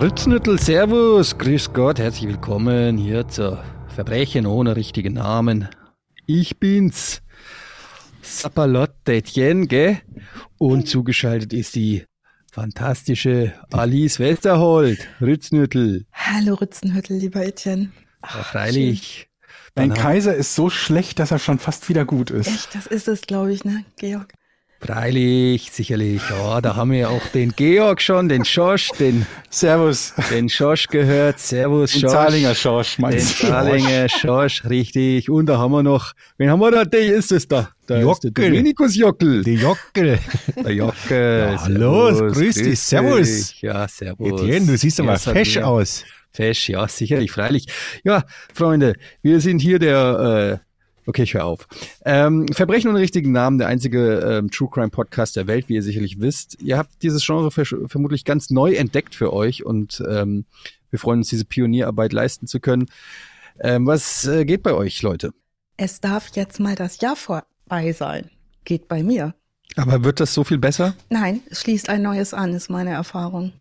Rütznüttel, Servus, Grüß Gott, herzlich willkommen hier zur Verbrechen ohne richtigen Namen. Ich bin's, Sapalotte Etienne, gell? Und zugeschaltet ist die fantastische Alice Westerholt, Rütznüttel. Hallo Rützenhüttel, lieber Etienne. Ja, freilich. Dein Kaiser ist so schlecht, dass er schon fast wieder gut ist. Echt, das ist es, glaube ich, ne, Georg? Freilich, sicherlich. Ja, da haben wir auch den Georg schon, den Schosch, den, Servus. den Schosch gehört. Servus, Den Schosch. Zahlinger Schorsch, Den meinst du? Zahlinger Schosch, richtig. Und da haben wir noch, wen haben wir da? Der ist es da. Da ist der Jockel. Dominikus Jockel. Die Jockel. Der Jockel. Ja, hallo, Servus, grüß dich, servus. dich. Ja, servus. Etienne, du siehst aber Ja, fesch aus. Fesch, ja, sicherlich, freilich. Ja, Freunde, wir sind hier der, äh, okay, ich höre auf. Ähm, Verbrechen ohne richtigen Namen, der einzige ähm, True Crime Podcast der Welt, wie ihr sicherlich wisst. Ihr habt dieses Genre vermutlich ganz neu entdeckt für euch und ähm, wir freuen uns, diese Pionierarbeit leisten zu können. Ähm, was äh, geht bei euch, Leute? Es darf jetzt mal das Jahr vorbei sein. Geht bei mir. Aber wird das so viel besser? Nein, es schließt ein neues an, ist meine Erfahrung.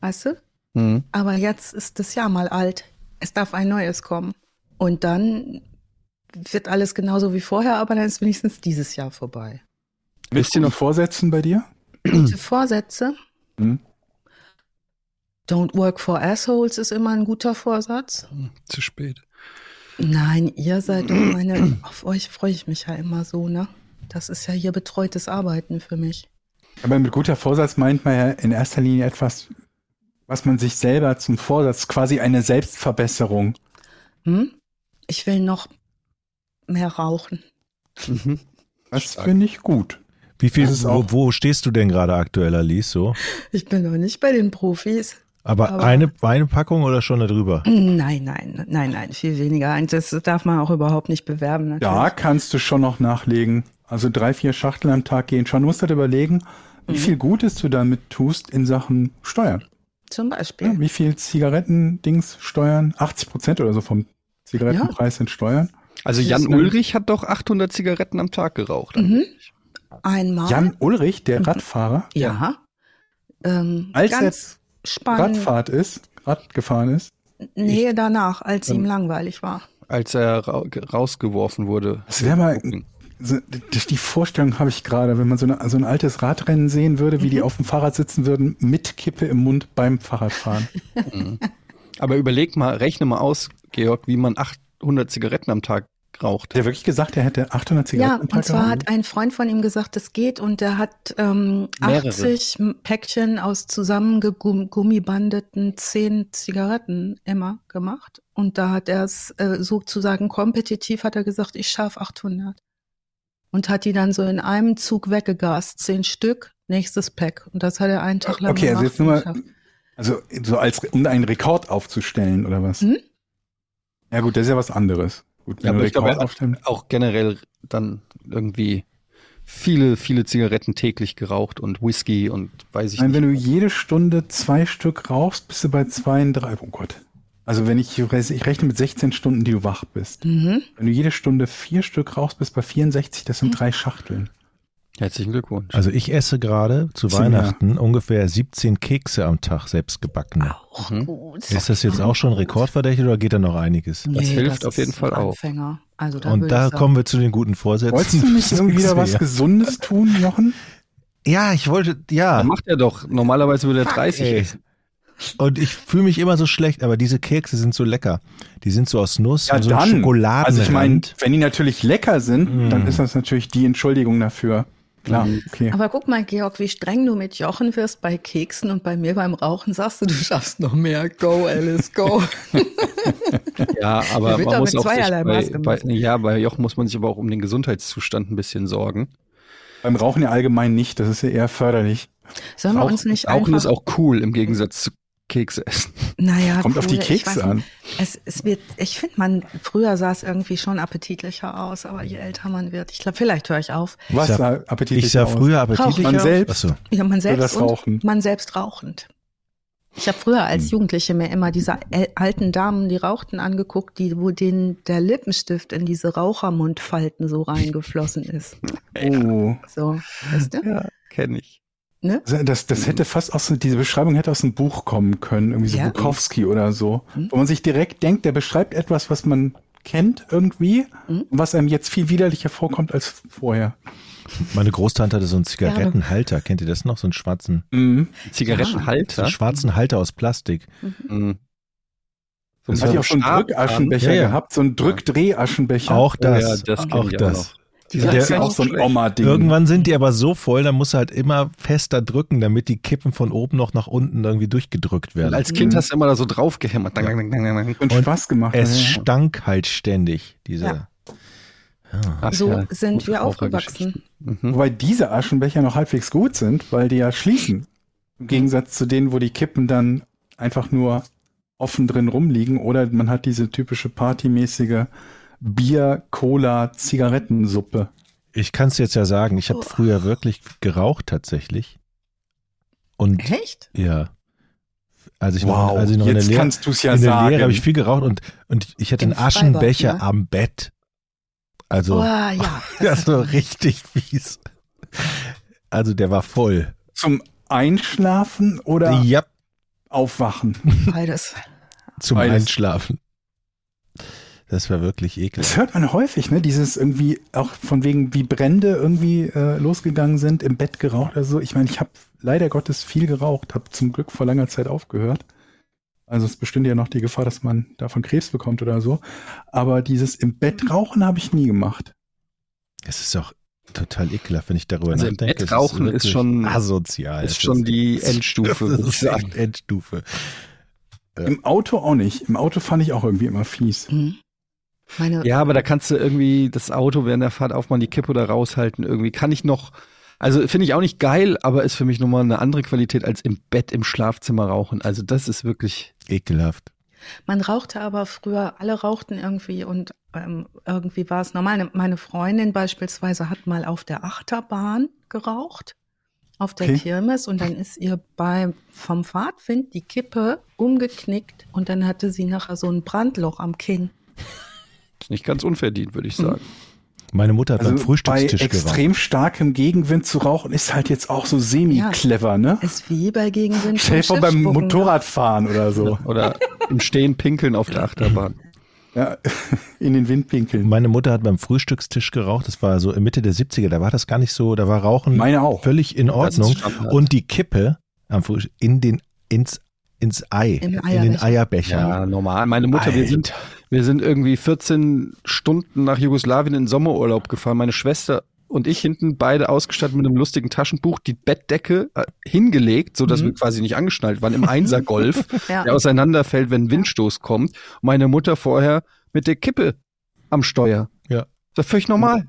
Weißt du? Hm. Aber jetzt ist das Jahr mal alt. Es darf ein neues kommen. Und dann wird alles genauso wie vorher, aber dann ist wenigstens dieses Jahr vorbei. Wisst ihr noch Vorsätzen bei dir? Gute Vorsätze. Hm? Don't work for assholes ist immer ein guter Vorsatz. Zu spät. Nein, ihr seid doch meine, auf euch freue ich mich ja immer so, ne? Das ist ja hier betreutes Arbeiten für mich. Aber mit guter Vorsatz meint man ja in erster Linie etwas, was man sich selber zum Vorsatz, quasi eine Selbstverbesserung. Hm? Ich will noch mehr rauchen. Mhm. Das finde ich gut. Wie viel, ist wo, auch- wo stehst du denn gerade aktuell, Alice? So? Ich bin noch nicht bei den Profis. Aber, Aber- eine, eine Packung oder schon darüber? Nein, nein, nein, nein, viel weniger. Und Das darf man auch überhaupt nicht bewerben. Natürlich. Da kannst du schon noch nachlegen. Also drei, vier Schachteln am Tag gehen schon. Du musst halt überlegen, wie Mhm. viel Gutes du damit tust in Sachen Steuern. Zum Beispiel. Ja, wie viel Zigaretten-Dings steuern? 80 Prozent oder so vom Zigarettenpreis sind Steuern. Also Jan Ulrich hat doch 800 Zigaretten am Tag geraucht. Mhm. Einmal. Jan Ulrich, der Mhm. Radfahrer, Ja. Ähm, Als ganz spannend. Radfahrt ist, Rad gefahren ist. Nee, danach, als Ähm, ihm langweilig war. Als er ra rausgeworfen wurde. Das wäre mal, so, das- die Vorstellung habe ich gerade, wenn man so, eine, so ein altes Radrennen sehen würde, wie die Mhm. auf dem Fahrrad sitzen würden, mit Kippe im Mund beim Fahrradfahren. Aber überleg mal, rechne mal aus, Georg, wie man 800 Zigaretten am Tag raucht. Hat er wirklich gesagt, er hätte 800 Zigaretten Ja, am und zwar geraucht? hat ein Freund von ihm gesagt, es geht und der hat ähm, Mehrere. 80 Päckchen aus zusammengegummibandeten 10 Zigaretten immer gemacht. Und da hat er es äh, sozusagen kompetitiv, hat er gesagt, ich schaffe 800. Und hat die dann so in einem Zug weggegast, 10 Stück, nächstes Pack. Und das hat er einen Tag lang Okay, also gemacht. jetzt nur mal, also so als, um einen Rekord aufzustellen oder was? Hm? Ja gut, das ist ja was anderes. Gut, Ja, wenn aber du ich glaube, auch generell dann irgendwie viele, viele Zigaretten täglich geraucht und Whisky und weiß ich Nein, wenn du nicht. jede Stunde zwei Stück rauchst, bist du bei zwei, drei. Oh Gott. Also wenn ich, ich rechne mit 16 Stunden, die du wach bist. Mhm. Wenn du jede Stunde vier Stück rauchst, bist du bei 64, das sind Mhm. drei Schachteln. Herzlichen Glückwunsch. Also ich esse gerade zu Zehn, Weihnachten ungefähr 17 Kekse am Tag selbst gebacken. Auch Mhm. gut. Ist das jetzt auch schon rekordverdächtig oder geht da noch einiges? Das hilft das auf jeden Fall auch. Anfänger. Also da Und da kommen wir zu den guten Vorsätzen. Wolltest du nicht irgendwie wieder was. Gesundes tun, Jochen? Ja, ich wollte, ja. Dann macht er doch. Normalerweise würde er Fuck, 30 ey. essen. Und ich fühle mich immer so schlecht, aber diese Kekse sind so lecker. Die sind so aus Nuss Ja, und so dann. Schokoladenrand. Also ich meine, wenn die natürlich lecker sind, Mm. dann ist das natürlich die Entschuldigung dafür. Klar, Mhm. okay. Aber guck mal, Georg, wie streng du mit Jochen wirst bei Keksen und bei mir beim Rauchen sagst du, du schaffst noch mehr. Go, Alice, go. Ja, aber man muss mit auch bei, bei, ja, bei Joch muss man sich aber auch um den Gesundheitszustand ein bisschen sorgen. Beim Rauchen ja allgemein nicht, das ist ja eher förderlich. Sollen wir Rauch- uns nicht Rauchen einfach... ist auch cool im Gegensatz zu Kekse essen. naja, Kommt auf die cool, ich Kekse an. Es, es wird, ich finde, man, früher sah es irgendwie schon appetitlicher aus, aber je älter man wird, ich glaube, vielleicht höre ich auf. Was sah- sah appetitlich ich sah aus? früher appetitlich Man aus. selbst. Achso. Ja, man selbst das und Rauchen? man selbst rauchend. Ich habe früher als Hm. Jugendliche mir immer diese alten Damen, die rauchten, angeguckt, die, wo denen der Lippenstift in diese Rauchermundfalten so reingeflossen ist. Oh. So, weißt du? Ja, kenne ich. Ne? Also Das, das hätte fast aus, diese Beschreibung hätte aus einem Buch kommen können, irgendwie so Ja. Bukowski oder so, Mhm. wo man sich direkt denkt, der beschreibt etwas, was man kennt irgendwie, Mhm. und was einem jetzt viel widerlicher vorkommt als vorher. Meine Großtante hatte so einen Zigarettenhalter. Kennt ihr das noch? So einen schwarzen, Mhm. so Zigarettenhalter. einen schwarzen Halter aus Plastik. Mhm. So Das hat ja auch so einen Drückaschenbecher Ja, ja. gehabt, so einen Drückdrehaschenbecher. Auch das. Oh ja, das auch das. Das der- ist ja auch so ein Oma-Ding. Irgendwann sind die aber so voll, da musst du halt immer fester drücken, damit die Kippen von oben noch nach unten irgendwie durchgedrückt Und werden. als Kind hast du immer da so drauf gehämmert. Dang. und Und Spaß gemacht. es ja. stank halt ständig, diese. Ja. Ach So ja, sind gute wir aufgewachsen. Mhm. Wobei diese Aschenbecher noch halbwegs gut sind, weil die ja schließen. Im Gegensatz zu denen, wo die Kippen dann einfach nur offen drin rumliegen oder man hat diese typische partymäßige Bier, Cola, Zigarettensuppe. Ich kann es jetzt ja sagen, ich habe Oh. früher wirklich geraucht tatsächlich. Und Echt? ja, als ich noch, als ich noch in der jetzt Lehre, kannst du es ja in der sagen. Lehre habe ich viel geraucht und, und ich hatte Im einen Aschenbecher Freibad, ne? am Bett. Also, Oh, ja. das war richtig fies. Also der war voll. Zum Einschlafen oder Ja, Aufwachen? Beides. zum Beides. Einschlafen. Das war wirklich Das ekelhaft. hört man häufig, ne? Dieses irgendwie auch von wegen, wie Brände irgendwie äh, losgegangen sind, im Bett geraucht oder so. Ich meine, ich habe leider Gottes viel geraucht, habe zum Glück vor langer Zeit aufgehört. Also es bestünde ja noch die Gefahr, dass man davon Krebs bekommt oder so. Aber dieses im Bett rauchen habe ich nie gemacht. Es ist auch total ekelhaft, wenn ich darüber Also im nachdenke. Bett Es rauchen ist wirklich schon- asozial. Ist schon die das Endstufe, würde ich ist sagen. Endstufe. Ja. Im Auto auch nicht. Im Auto fand ich auch irgendwie immer fies. Mhm. Meine, Ja, aber da kannst du irgendwie das Auto während der Fahrt aufmachen, die Kippe oder raushalten. Irgendwie kann ich noch, also finde ich auch nicht geil, aber ist für mich nochmal eine andere Qualität als im Bett im Schlafzimmer rauchen. Also das ist wirklich, Ekelhaft. Man rauchte aber früher, alle rauchten irgendwie und ähm, irgendwie war es normal. Meine Freundin beispielsweise hat mal auf der Achterbahn geraucht, auf der Okay. Kirmes und dann ist ihr bei vom Fahrtwind die Kippe umgeknickt und dann hatte sie nachher so ein Brandloch am Kinn. Ist nicht ganz unverdient, würde ich Mhm. sagen. Meine Mutter hat Also beim bei Frühstückstisch geraucht. extrem starkem Gegenwind zu rauchen ist halt jetzt auch so semi-clever, ne? Ist wie bei Gegenwind. Stell vor beim ne? Motorradfahren oder so. Oder im Stehen pinkeln auf der Achterbahn. Ja, in den Wind pinkeln. Meine Mutter hat beim Frühstückstisch geraucht. Das war so Mitte der 70er. Da war das gar nicht so. Da war Rauchen Meine auch. völlig in Ordnung. Und die Kippe am Frühstück in den, ins, ins Ei, in den Eierbecher. Ja, normal. Meine Mutter, wir sind, wir sind irgendwie 14 Stunden nach Jugoslawien in Sommerurlaub gefahren. Meine Schwester und ich hinten beide ausgestattet mit einem lustigen Taschenbuch, die Bettdecke äh, hingelegt, so dass Mhm. wir quasi nicht angeschnallt waren im Einser-Golf, Ja. der auseinanderfällt, wenn ein Windstoß kommt. Meine Mutter vorher mit der Kippe am Steuer. Ja. Das ist völlig normal.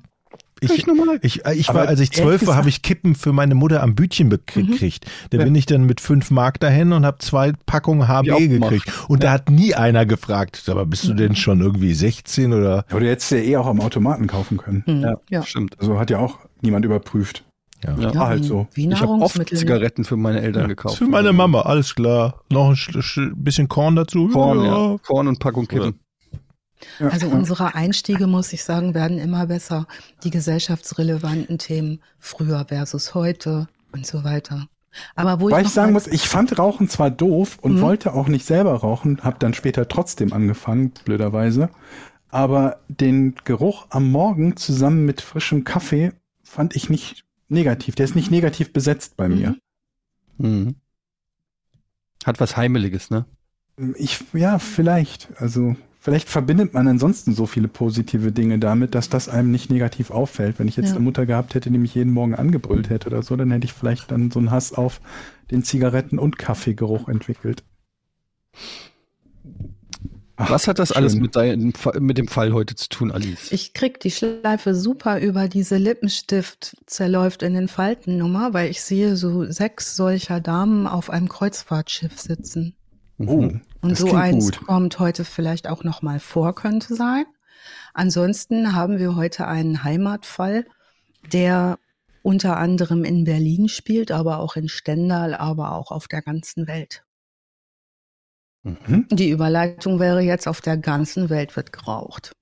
Ich, ich, äh, ich Aber war, als ich zwölf war, habe ich Kippen für meine Mutter am Bütchen gekriegt. Da Ja. bin ich dann mit fünf Mark dahin und habe zwei Packungen HB gemacht. gekriegt. Und da hat nie einer gefragt, sag mal, bist du denn schon irgendwie 16 oder? Aber du hättest ja eh auch am Automaten kaufen können. Mhm. Ja, ja. stimmt. Also hat ja auch niemand überprüft. Ja. Ja. War halt wie, so. Wie Ich habe oft? Zigaretten für meine Eltern Ja, gekauft. Für meine Mama, alles klar. Noch ein sch- sch- bisschen Korn dazu. Korn, ja. Korn und Packung Kippen. Ja. Also unsere Einstiege, muss ich sagen, werden immer besser. Die gesellschaftsrelevanten Themen früher versus heute und so weiter. Aber wo Weil ich ich sagen muss, ich fand Rauchen zwar doof und Mhm. wollte auch nicht selber rauchen, habe dann später trotzdem angefangen, blöderweise. Aber den Geruch am Morgen zusammen mit frischem Kaffee fand ich nicht negativ. Der ist nicht negativ besetzt bei mir. Mhm. Hat was Heimeliges, ne? Ich, ja, vielleicht. Also, vielleicht verbindet man ansonsten so viele positive Dinge damit, dass das einem nicht negativ auffällt. Wenn ich jetzt Ja. eine Mutter gehabt hätte, die mich jeden Morgen angebrüllt hätte oder so, dann hätte ich vielleicht dann so einen Hass auf den Zigaretten- und Kaffeegeruch entwickelt. Ach, Was hat das alles schön. mit, dein, mit dem Fall heute zu tun, Alice? Ich krieg die Schleife super über diese Lippenstift zerläuft in den Faltennummer, weil ich sehe so sechs solcher Damen auf einem Kreuzfahrtschiff sitzen. Oh, Mhm. Und das so eins gut. kommt heute vielleicht auch noch mal vor, könnte sein. Ansonsten haben wir heute einen Heimatfall, der unter anderem in Berlin spielt, aber auch in Stendal, aber auch auf der ganzen Welt. Mhm. Die Überleitung wäre jetzt, auf der ganzen Welt wird geraucht.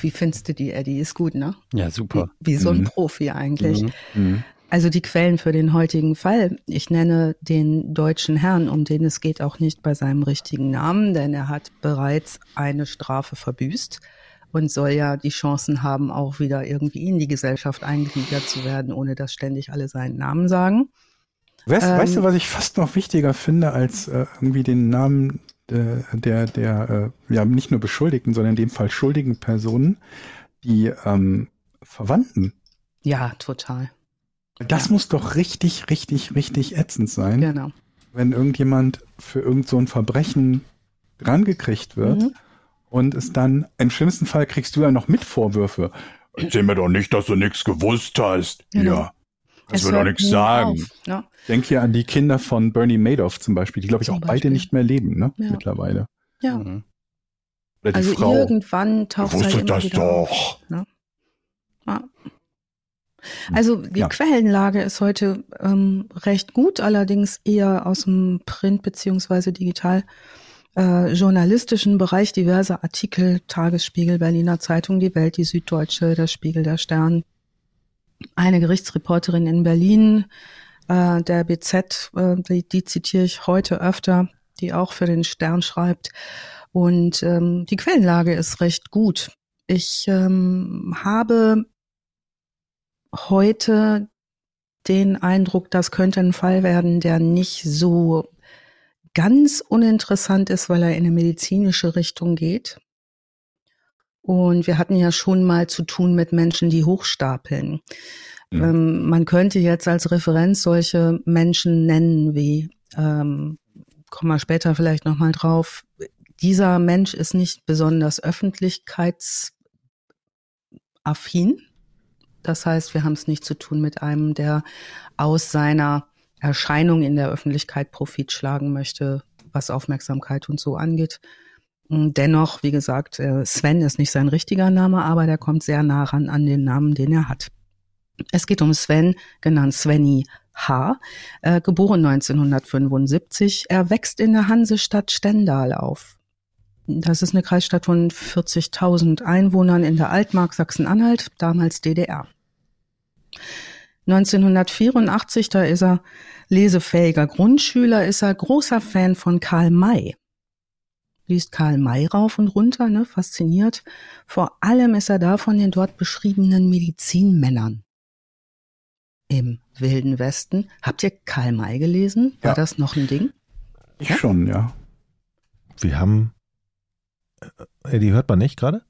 Wie findest du die, Eddie? Ist gut, ne? Ja, super. Wie, wie so ein Mhm. Profi eigentlich. Mhm. Also die Quellen für den heutigen Fall. Ich nenne den deutschen Herrn, um den es geht, auch nicht bei seinem richtigen Namen, denn er hat bereits eine Strafe verbüßt und soll ja die Chancen haben, auch wieder irgendwie in die Gesellschaft eingegliedert zu werden, ohne dass ständig alle seinen Namen sagen. Weißt, Ähm, weißt du, was ich fast noch wichtiger finde, als äh, irgendwie den Namen äh, der, der äh, ja nicht nur Beschuldigten, sondern in dem Fall schuldigen Personen, die ähm, Verwandten. Ja, total. Das muss doch richtig, richtig, richtig ätzend sein, Genau. wenn irgendjemand für irgend so ein Verbrechen rangekriegt wird Mhm. und es dann, im schlimmsten Fall kriegst du ja noch mit Vorwürfe. Erzähl mir doch nicht, dass du nichts gewusst hast. Genau. Ja. Das Es will doch nichts sagen. auf, ne? Denk hier an die Kinder von Bernie Madoff zum Beispiel, die glaube ich Zum auch beide Beispiel. nicht mehr leben, ne? Ja. Mittlerweile. Ja. Mhm. Oder die Also Frau. irgendwann taucht es halt immer wieder auf. Ne? Ja. Also die Ja. Quellenlage ist heute ähm, recht gut, allerdings eher aus dem Print- beziehungsweise digital äh, journalistischen Bereich diverse Artikel, Tagesspiegel, Berliner Zeitung, die Welt, die Süddeutsche, der Spiegel, der Stern. Eine Gerichtsreporterin in Berlin, äh, der BZ, äh, die, die zitiere ich heute öfter, die auch für den Stern schreibt. Und ähm, die Quellenlage ist recht gut. Ich ähm, habe heute den Eindruck, das könnte ein Fall werden, der nicht so ganz uninteressant ist, weil er in eine medizinische Richtung geht. Und wir hatten ja schon mal zu tun mit Menschen, die hochstapeln. Mhm. Ähm, man könnte jetzt als Referenz solche Menschen nennen wie, ähm, kommen wir später vielleicht nochmal drauf, dieser Mensch ist nicht besonders öffentlichkeitsaffin. Das heißt, wir haben es nicht zu tun mit einem, der aus seiner Erscheinung in der Öffentlichkeit Profit schlagen möchte, was Aufmerksamkeit und so angeht. Dennoch, wie gesagt, äh, Sven ist nicht sein richtiger Name, aber der kommt sehr nah ran an den Namen, den er hat. Es geht um Sven, genannt Svenny H., äh, geboren 1975. Er wächst in der Hansestadt Stendal auf. Das ist eine Kreisstadt von 40.000 Einwohnern in der Altmark Sachsen-Anhalt, damals DDR. 1984, da ist er lesefähiger Grundschüler, ist er großer Fan von Karl May. Liest Karl May rauf und runter, ne, fasziniert. Vor allem ist er da von den dort beschriebenen Medizinmännern im Wilden Westen. Habt ihr Karl May gelesen? War Ja. das noch ein Ding? Ich schon, ja. Wir haben. Äh, die hört man nicht gerade?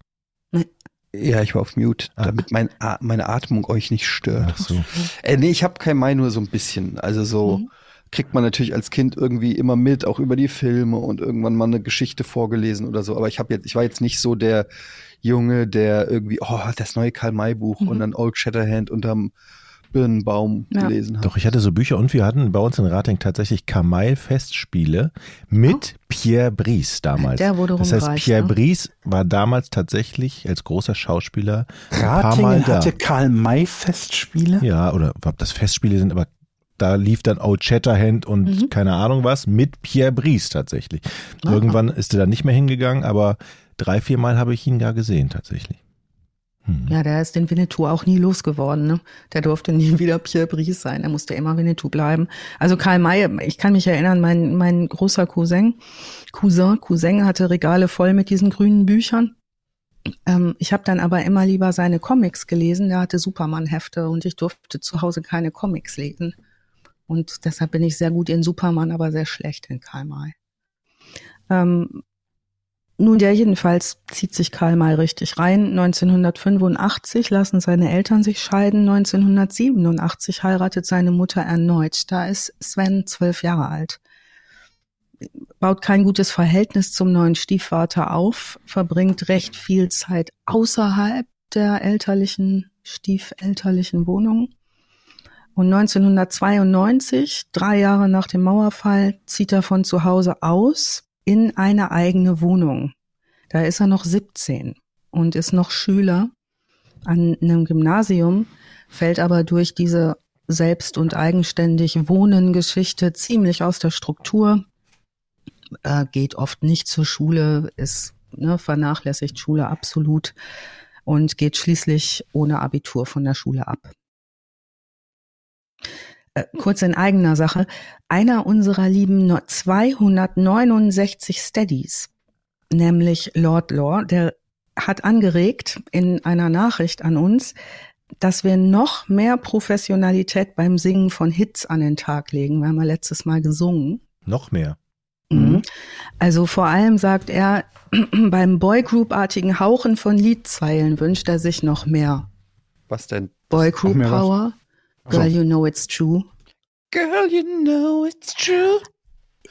Ja, ich war auf Mute, Ah. damit mein, meine Atmung euch nicht stört. Ach so. Äh, nee, ich habe kein Mai nur so ein bisschen. Also so Mhm. kriegt man natürlich als Kind irgendwie immer mit, auch über die Filme und irgendwann mal eine Geschichte vorgelesen oder so. Aber ich habe jetzt, ich war jetzt nicht so der Junge, der irgendwie, oh, das neue Karl May Buch Mhm. und dann Old Shatterhand unterm Birnenbaum Ja. gelesen hat. Doch, ich hatte so Bücher und wir hatten bei uns in Rating tatsächlich Kamai-Festspiele mit Pierre Brice damals. Der wurde das heißt, Pierre ne? Brice war damals tatsächlich als großer Schauspieler ein paar Ratingen Mal da. hatte Karl May Festspiele. Ja, oder ob das Festspiele sind, aber da lief dann Old Shatterhand und Mhm. keine Ahnung was mit Pierre Brice tatsächlich. Ah. Irgendwann ist er dann nicht mehr hingegangen, aber drei, vier Mal habe ich ihn gar gesehen tatsächlich. Hm. Ja, der ist den Winnetou auch nie losgeworden. Ne? Der durfte nie wieder Pierre Brice sein. Er musste immer Winnetou bleiben. Also Karl May, ich kann mich erinnern, mein, mein großer Cousin, Cousin, Cousin hatte Regale voll mit diesen grünen Büchern. Ähm, ich habe dann aber immer lieber seine Comics gelesen. Der hatte Superman-Hefte und ich durfte zu Hause keine Comics lesen. Und deshalb bin ich sehr gut in Superman, aber sehr schlecht in Karl May. Ähm, nun, ja, jedenfalls zieht sich Karl May richtig rein. 1985 lassen seine Eltern sich scheiden. 1987 heiratet seine Mutter erneut. Da ist Sven zwölf Jahre alt. Baut kein gutes Verhältnis zum neuen Stiefvater auf, verbringt recht viel Zeit außerhalb der elterlichen, stiefelterlichen Wohnung. Und 1992, drei Jahre nach dem Mauerfall, zieht er von zu Hause aus in eine eigene Wohnung. Da ist er noch 17 und ist noch Schüler an einem Gymnasium, fällt aber durch diese selbst und eigenständig Wohnen Geschichte ziemlich aus der Struktur, äh, geht oft nicht zur Schule, ist ne, vernachlässigt Schule absolut und geht schließlich ohne Abitur von der Schule ab. Äh, kurz in eigener Sache. Einer unserer lieben 269 Steadies, nämlich Lord Law, der hat angeregt in einer Nachricht an uns, dass wir noch mehr Professionalität beim Singen von Hits an den Tag legen. Wir haben ja letztes Mal gesungen. Noch mehr. Mhm. Also vor allem sagt er, beim Boygroup-artigen Hauchen von Liedzeilen wünscht er sich noch mehr. Was denn? Boygroup? Power. Girl, you know it's true. Girl, you know it's true.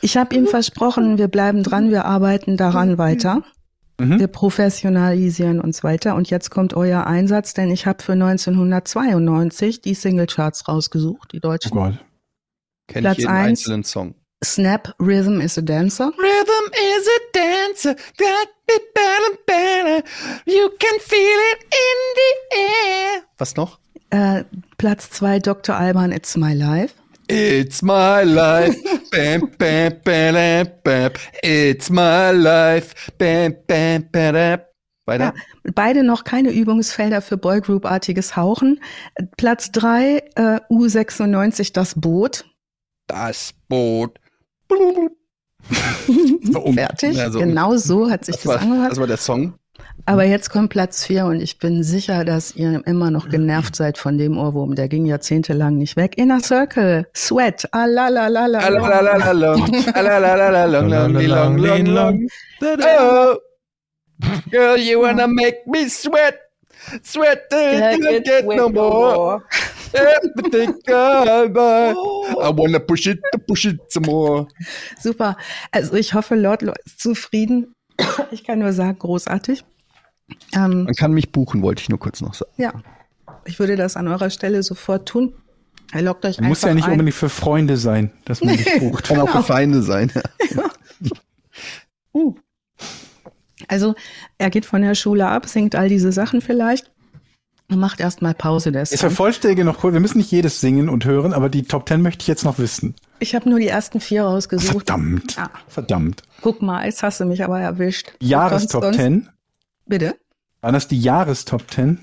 Ich habe ihm versprochen, wir bleiben dran, wir arbeiten daran weiter. Mhm. Wir professionalisieren uns weiter. Und jetzt kommt euer Einsatz, denn ich habe für 1992 die Singlecharts rausgesucht, die Oh deutschen. Gott. Kenn Platz ich jeden eins. einzelnen Song. Snap Rhythm is a Dancer. Rhythm is a dancer, got it better, better. You can feel it in the air. Was noch? Äh, Platz zwei Dr. Alban, It's My Life. It's my life. bam, bam, bam, bam. It's my life. Bam, bam, bam. Weiter. Ja, beide noch keine Übungsfelder für Boygroup-artiges Hauchen. Platz drei äh, U96, das Boot. Das Boot. Fertig. Ja, so. genau so hat sich Das das, war, angehört. das war der Song. Aber jetzt kommt Platz vier und ich bin sicher, dass ihr immer noch genervt seid von dem Ohrwurm. Der ging jahrzehntelang nicht weg. Inner Circle, Sweat, alalalala. Alalalalong, alalalalong, long, long, long, long. Oh, girl, you wanna make me sweat, sweat till you get no more. Everything over. I wanna push it, push it some more. Super. Also ich hoffe, Lord Lo ist zufrieden. Ich kann nur sagen, großartig. Ähm, Man kann mich buchen, wollte ich nur kurz noch sagen. ja, ich würde das an eurer Stelle sofort tun. Er lockt euch Muss einfach ja nicht ein. unbedingt für Freunde sein, dass man dich bucht. Kann auch für Feinde sein. Also er geht von der Schule ab, singt all diese Sachen vielleicht und macht erstmal Pause. Der Ich Song. vervollständige noch kurz, wir müssen nicht jedes singen und hören, aber die Top Ten möchte ich jetzt noch wissen. Ich habe nur die ersten vier rausgesucht. Verdammt. Ah. Verdammt. Guck mal, jetzt hast du mich aber erwischt. Jahrestop 10. Bitte? Waren das die Jahrestop 10?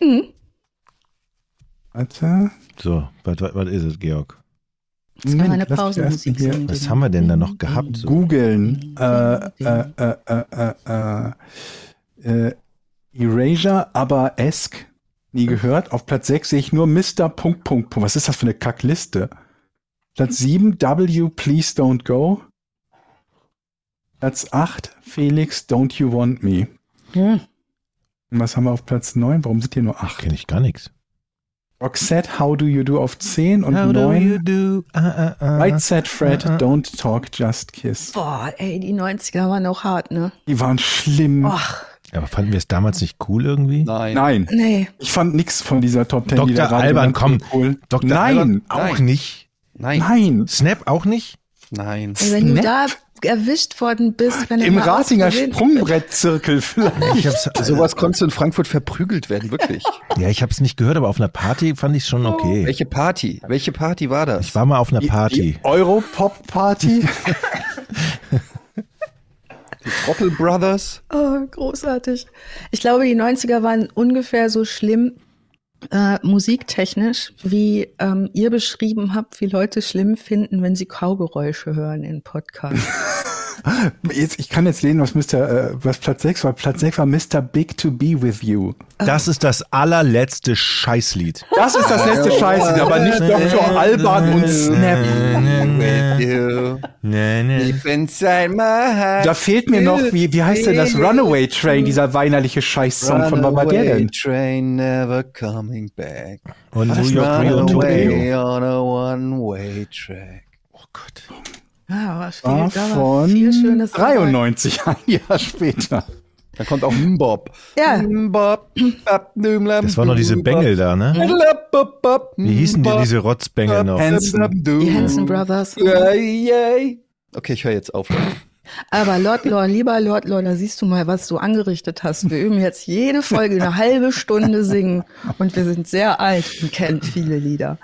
Hm. Warte. So, was, was, was ist es, Georg? Das lass mich Pausenmusik. Was haben wir denn da noch gehabt? So? Googeln. Äh, äh, äh, äh, äh, äh, Erasure, aber Esk. Nie gehört. Auf Platz 6 sehe ich nur Mr. Punkt, Punkt, Punkt. Was ist das für eine Kackliste? Platz 7, W, Please Don't Go. Platz 8, Felix, Don't You Want Me. Hm. Und was haben wir auf Platz 9? Warum sind hier nur 8? Kenne ich gar nichts. Roxette, How Do You Do auf 10 und How do you 9. do? Ah, ah, ah. Right Set Fred, Ah, ah. Don't Talk, Just Kiss. Boah, ey, die 90er waren auch hart, ne? Die waren schlimm. Ach, Aber fanden wir es damals nicht cool irgendwie? Nein. Nein, nee. ich fand nix von dieser Top 10. die Dr. da gerade Alban, komm. Cool. Dr. Nein, Alban auch Nein. nicht. Nein. nein. Snap auch nicht? Nein. Wenn du Snap? da erwischt worden bist, wenn du Im Ratinger Sprungbrettzirkel vielleicht. Sowas konntest du in Frankfurt verprügelt werden, wirklich. ja, ich habe es nicht gehört, aber auf einer Party fand ich schon okay. Welche Party? Welche Party war das? Ich war mal auf einer Party. Die Europop-Party. die Trottel Brothers. Oh, großartig. Ich glaube, die 90er waren ungefähr so schlimm äh, musiktechnisch, wie ähm, ihr beschrieben habt, wie Leute schlimm finden, wenn sie Kaugeräusche hören in Podcasts. jetzt, ich kann jetzt lesen, was, Mr., äh, was Platz 6 war. Platz 6 war Mr. Big to Be With You. Das ist das allerletzte Scheißlied. Das ist das letzte Scheiße, aber nicht Dr. Alban und Snap. Da fehlt mir noch, wie, wie heißt denn das? Runaway Train, dieser weinerliche Scheißsong. Von wann war der Runaway denn? Train never coming back. Und New York, Rio, Runaway Tokio. on a one-way track. Oh Gott. Ja, aber viel, War von viel Schönes dabei. 93, ein Jahr später. Da kommt auch Mbop. Ja. Dümlam, Das war noch diese Bengel da, ne? Wie hießen die, Mbop, diese Rotzbengel noch? Hanson. Die Hanson Brothers. Okay, ich höre jetzt auf. Aber Lord Lorne, lieber Lord Lorne, da siehst du mal, was du angerichtet hast. Wir üben jetzt jede Folge eine halbe Stunde singen und wir sind sehr alt und kennen viele Lieder.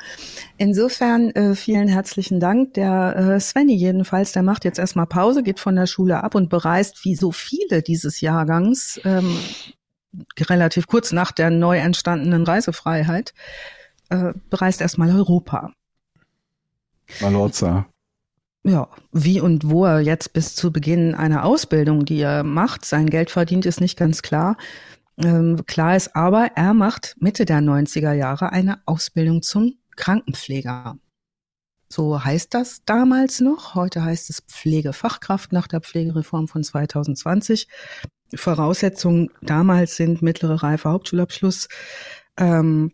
Insofern äh, vielen herzlichen Dank. Der äh, Svenny jedenfalls, der macht jetzt erstmal Pause, geht von der Schule ab und bereist wie so viele dieses Jahrgangs ähm, relativ kurz nach der neu entstandenen Reisefreiheit äh, bereist erstmal Europa. Malorza. Ja, wie und wo er jetzt bis zu Beginn einer Ausbildung, die er macht, sein Geld verdient, ist nicht ganz klar. Ähm, klar ist aber, er macht Mitte der 90er Jahre eine Ausbildung zum Krankenpfleger. So heißt das damals noch. Heute heißt es Pflegefachkraft nach der Pflegereform von 2020. Voraussetzungen damals sind mittlere Reife, Hauptschulabschluss. Ähm,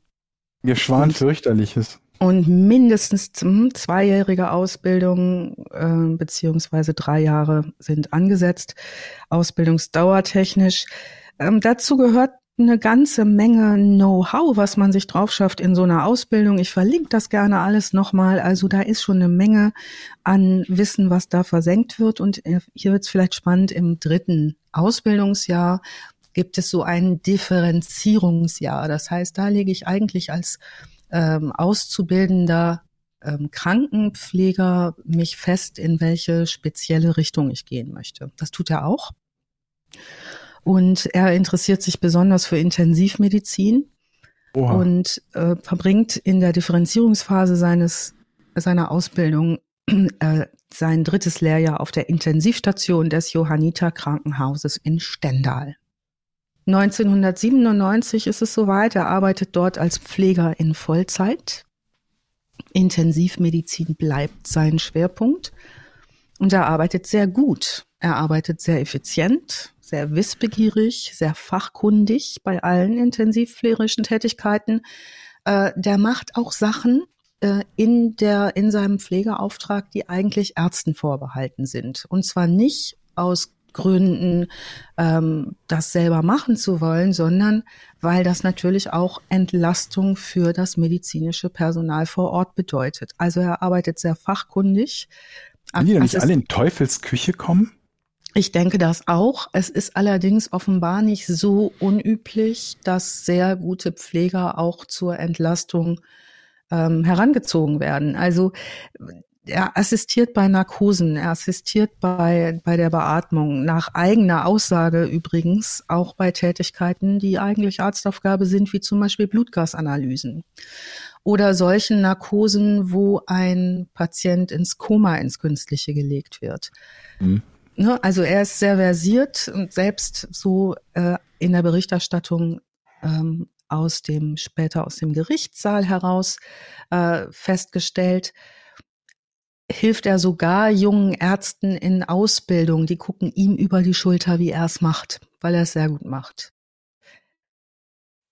Mir schwan fürchterliches. Und mindestens zweijährige Ausbildung äh, beziehungsweise drei Jahre sind angesetzt, Ausbildungsdauer technisch. Ähm, dazu gehört eine ganze Menge Know-how, was man sich drauf schafft in so einer Ausbildung. Ich verlinke das gerne alles nochmal. Also da ist schon eine Menge an Wissen, was da versenkt wird. Und äh, hier wird es vielleicht spannend, im dritten Ausbildungsjahr gibt es so ein Differenzierungsjahr. Das heißt, da lege ich eigentlich als ähm, Auszubildender ähm, Krankenpfleger mich fest, in welche spezielle Richtung ich gehen möchte. Das tut er auch. Und er interessiert sich besonders für Intensivmedizin Oha. und äh, verbringt in der Differenzierungsphase seines seiner Ausbildung äh, sein drittes Lehrjahr auf der Intensivstation des Johanniter Krankenhauses in Stendal. 1997 ist es soweit. Er arbeitet dort als Pfleger in Vollzeit. Intensivmedizin bleibt sein Schwerpunkt. Und er arbeitet sehr gut. Er arbeitet sehr effizient, sehr wissbegierig, sehr fachkundig bei allen intensivpflegerischen Tätigkeiten. Äh, der macht auch Sachen äh, in der, in seinem Pflegeauftrag, die eigentlich Ärzten vorbehalten sind. Und zwar nicht aus Gründen, ähm, das selber machen zu wollen, sondern weil das natürlich auch Entlastung für das medizinische Personal vor Ort bedeutet. Also er arbeitet sehr fachkundig. Können die nicht alle in Teufels Küche kommen? Ich denke das auch. Es ist allerdings offenbar nicht so unüblich, dass sehr gute Pfleger auch zur Entlastung ähm, herangezogen werden. Also er assistiert bei Narkosen, er assistiert bei, bei der Beatmung, nach eigener Aussage übrigens auch bei Tätigkeiten, die eigentlich Arztaufgabe sind, wie zum Beispiel Blutgasanalysen oder solchen Narkosen, wo ein Patient ins Koma, ins Künstliche gelegt wird. Mhm. Ne, also er ist sehr versiert und selbst so äh, in der Berichterstattung ähm, aus dem später aus dem Gerichtssaal heraus äh, festgestellt, hilft er sogar jungen Ärzten in Ausbildung. Die gucken ihm über die Schulter, wie er es macht, weil er es sehr gut macht.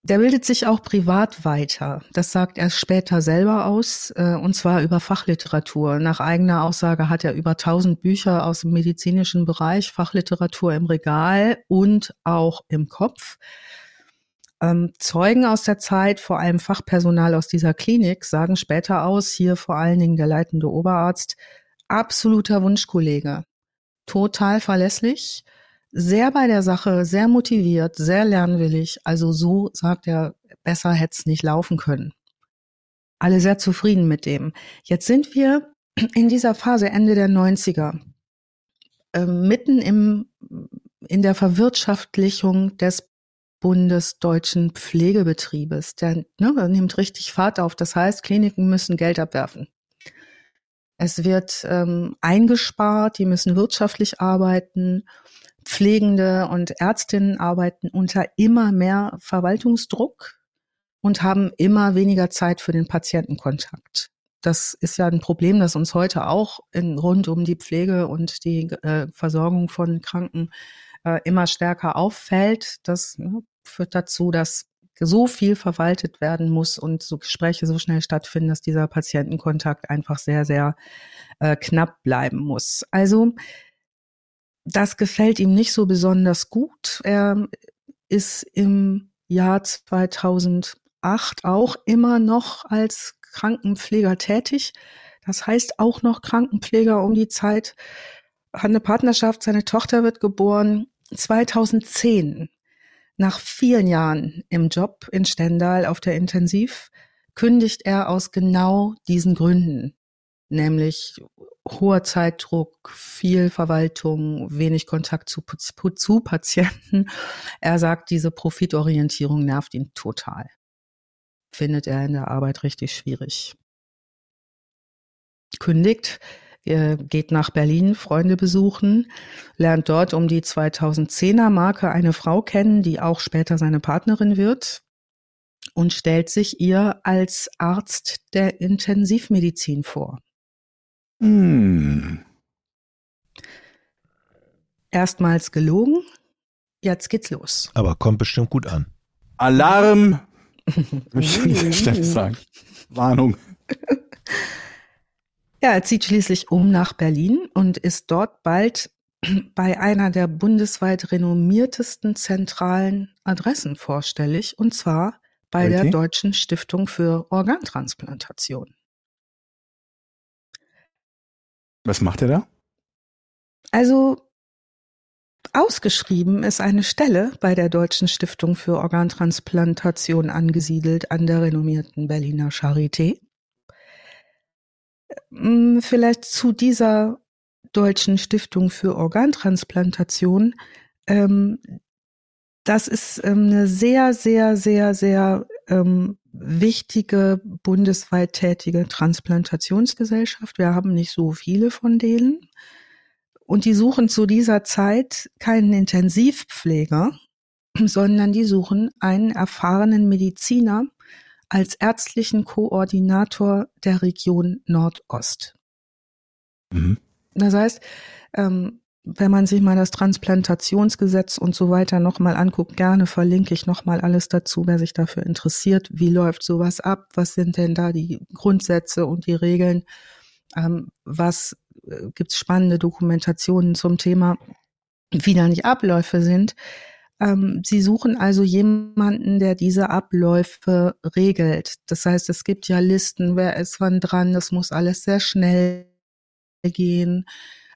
Der bildet sich auch privat weiter. Das sagt er später selber aus, äh, und zwar über Fachliteratur. Nach eigener Aussage hat er über 1000 Bücher aus dem medizinischen Bereich, Fachliteratur im Regal und auch im Kopf. Ähm, Zeugen aus der Zeit, vor allem Fachpersonal aus dieser Klinik, sagen später aus, hier vor allen Dingen der leitende Oberarzt, absoluter Wunschkollege, total verlässlich, sehr bei der Sache, sehr motiviert, sehr lernwillig. Also so sagt er, besser hätte es nicht laufen können. Alle sehr zufrieden mit dem. Jetzt sind wir in dieser Phase Ende der 90er, äh, mitten im, in der Verwirtschaftlichung des bundesdeutschen Pflegebetriebes. Der, ne, nimmt richtig Fahrt auf. Das heißt, Kliniken müssen Geld abwerfen. Es wird ähm, eingespart, die müssen wirtschaftlich arbeiten. Pflegende und Ärztinnen arbeiten unter immer mehr Verwaltungsdruck und haben immer weniger Zeit für den Patientenkontakt. Das ist ja ein Problem, das uns heute auch in, rund um die Pflege und die äh, Versorgung von Kranken äh, immer stärker auffällt. Das führt dazu, dass so viel verwaltet werden muss und so Gespräche so schnell stattfinden, dass dieser Patientenkontakt einfach sehr, sehr äh, knapp bleiben muss. Also das gefällt ihm nicht so besonders gut. Er ist im Jahr 2008 auch immer noch als Krankenpfleger tätig. Das heißt auch noch Krankenpfleger um die Zeit, hat eine Partnerschaft, seine Tochter wird geboren 2010, nach vielen Jahren im Job in Stendal auf der Intensiv, kündigt er aus genau diesen Gründen, nämlich hoher Zeitdruck, viel Verwaltung, wenig Kontakt zu, zu Patienten. Er sagt, diese Profitorientierung nervt ihn total. findet er in der Arbeit richtig schwierig. Kündigt, geht nach Berlin Freunde besuchen, lernt dort um die 2010er Marke eine Frau kennen, die auch später seine Partnerin wird und stellt sich ihr als Arzt der Intensivmedizin vor. Hm. Erstmals gelogen, jetzt geht's los. Aber kommt bestimmt gut an. Alarm! Möchte ich an dieser Stelle sagen. Warnung. Ja, er zieht schließlich um nach Berlin und ist dort bald bei einer der bundesweit renommiertesten zentralen Adressen vorstellig, und zwar bei Okay. der Deutschen Stiftung für Organtransplantation. Was macht er da? Also ausgeschrieben ist eine Stelle bei der Deutschen Stiftung für Organtransplantation angesiedelt an der renommierten Berliner Charité. Mm, Vielleicht zu dieser Deutschen Stiftung für Organtransplantation. Ähm, das ist ähm, eine sehr, sehr, sehr, sehr ähm, wichtige bundesweit tätige Transplantationsgesellschaft. Wir haben nicht so viele von denen. Und die suchen zu dieser Zeit keinen Intensivpfleger, sondern die suchen einen erfahrenen Mediziner als ärztlichen Koordinator der Region Nordost. Mhm. Das heißt, ähm, wenn man sich mal das Transplantationsgesetz und so weiter nochmal anguckt, gerne verlinke ich nochmal alles dazu, wer sich dafür interessiert. Wie läuft sowas ab? Was sind denn da die Grundsätze und die Regeln? Ähm, was äh, gibt's spannende Dokumentationen zum Thema, wie da die Abläufe sind? Ähm, Sie suchen also jemanden, der diese Abläufe regelt. Das heißt, es gibt ja Listen, wer ist wann dran, das muss alles sehr schnell gehen.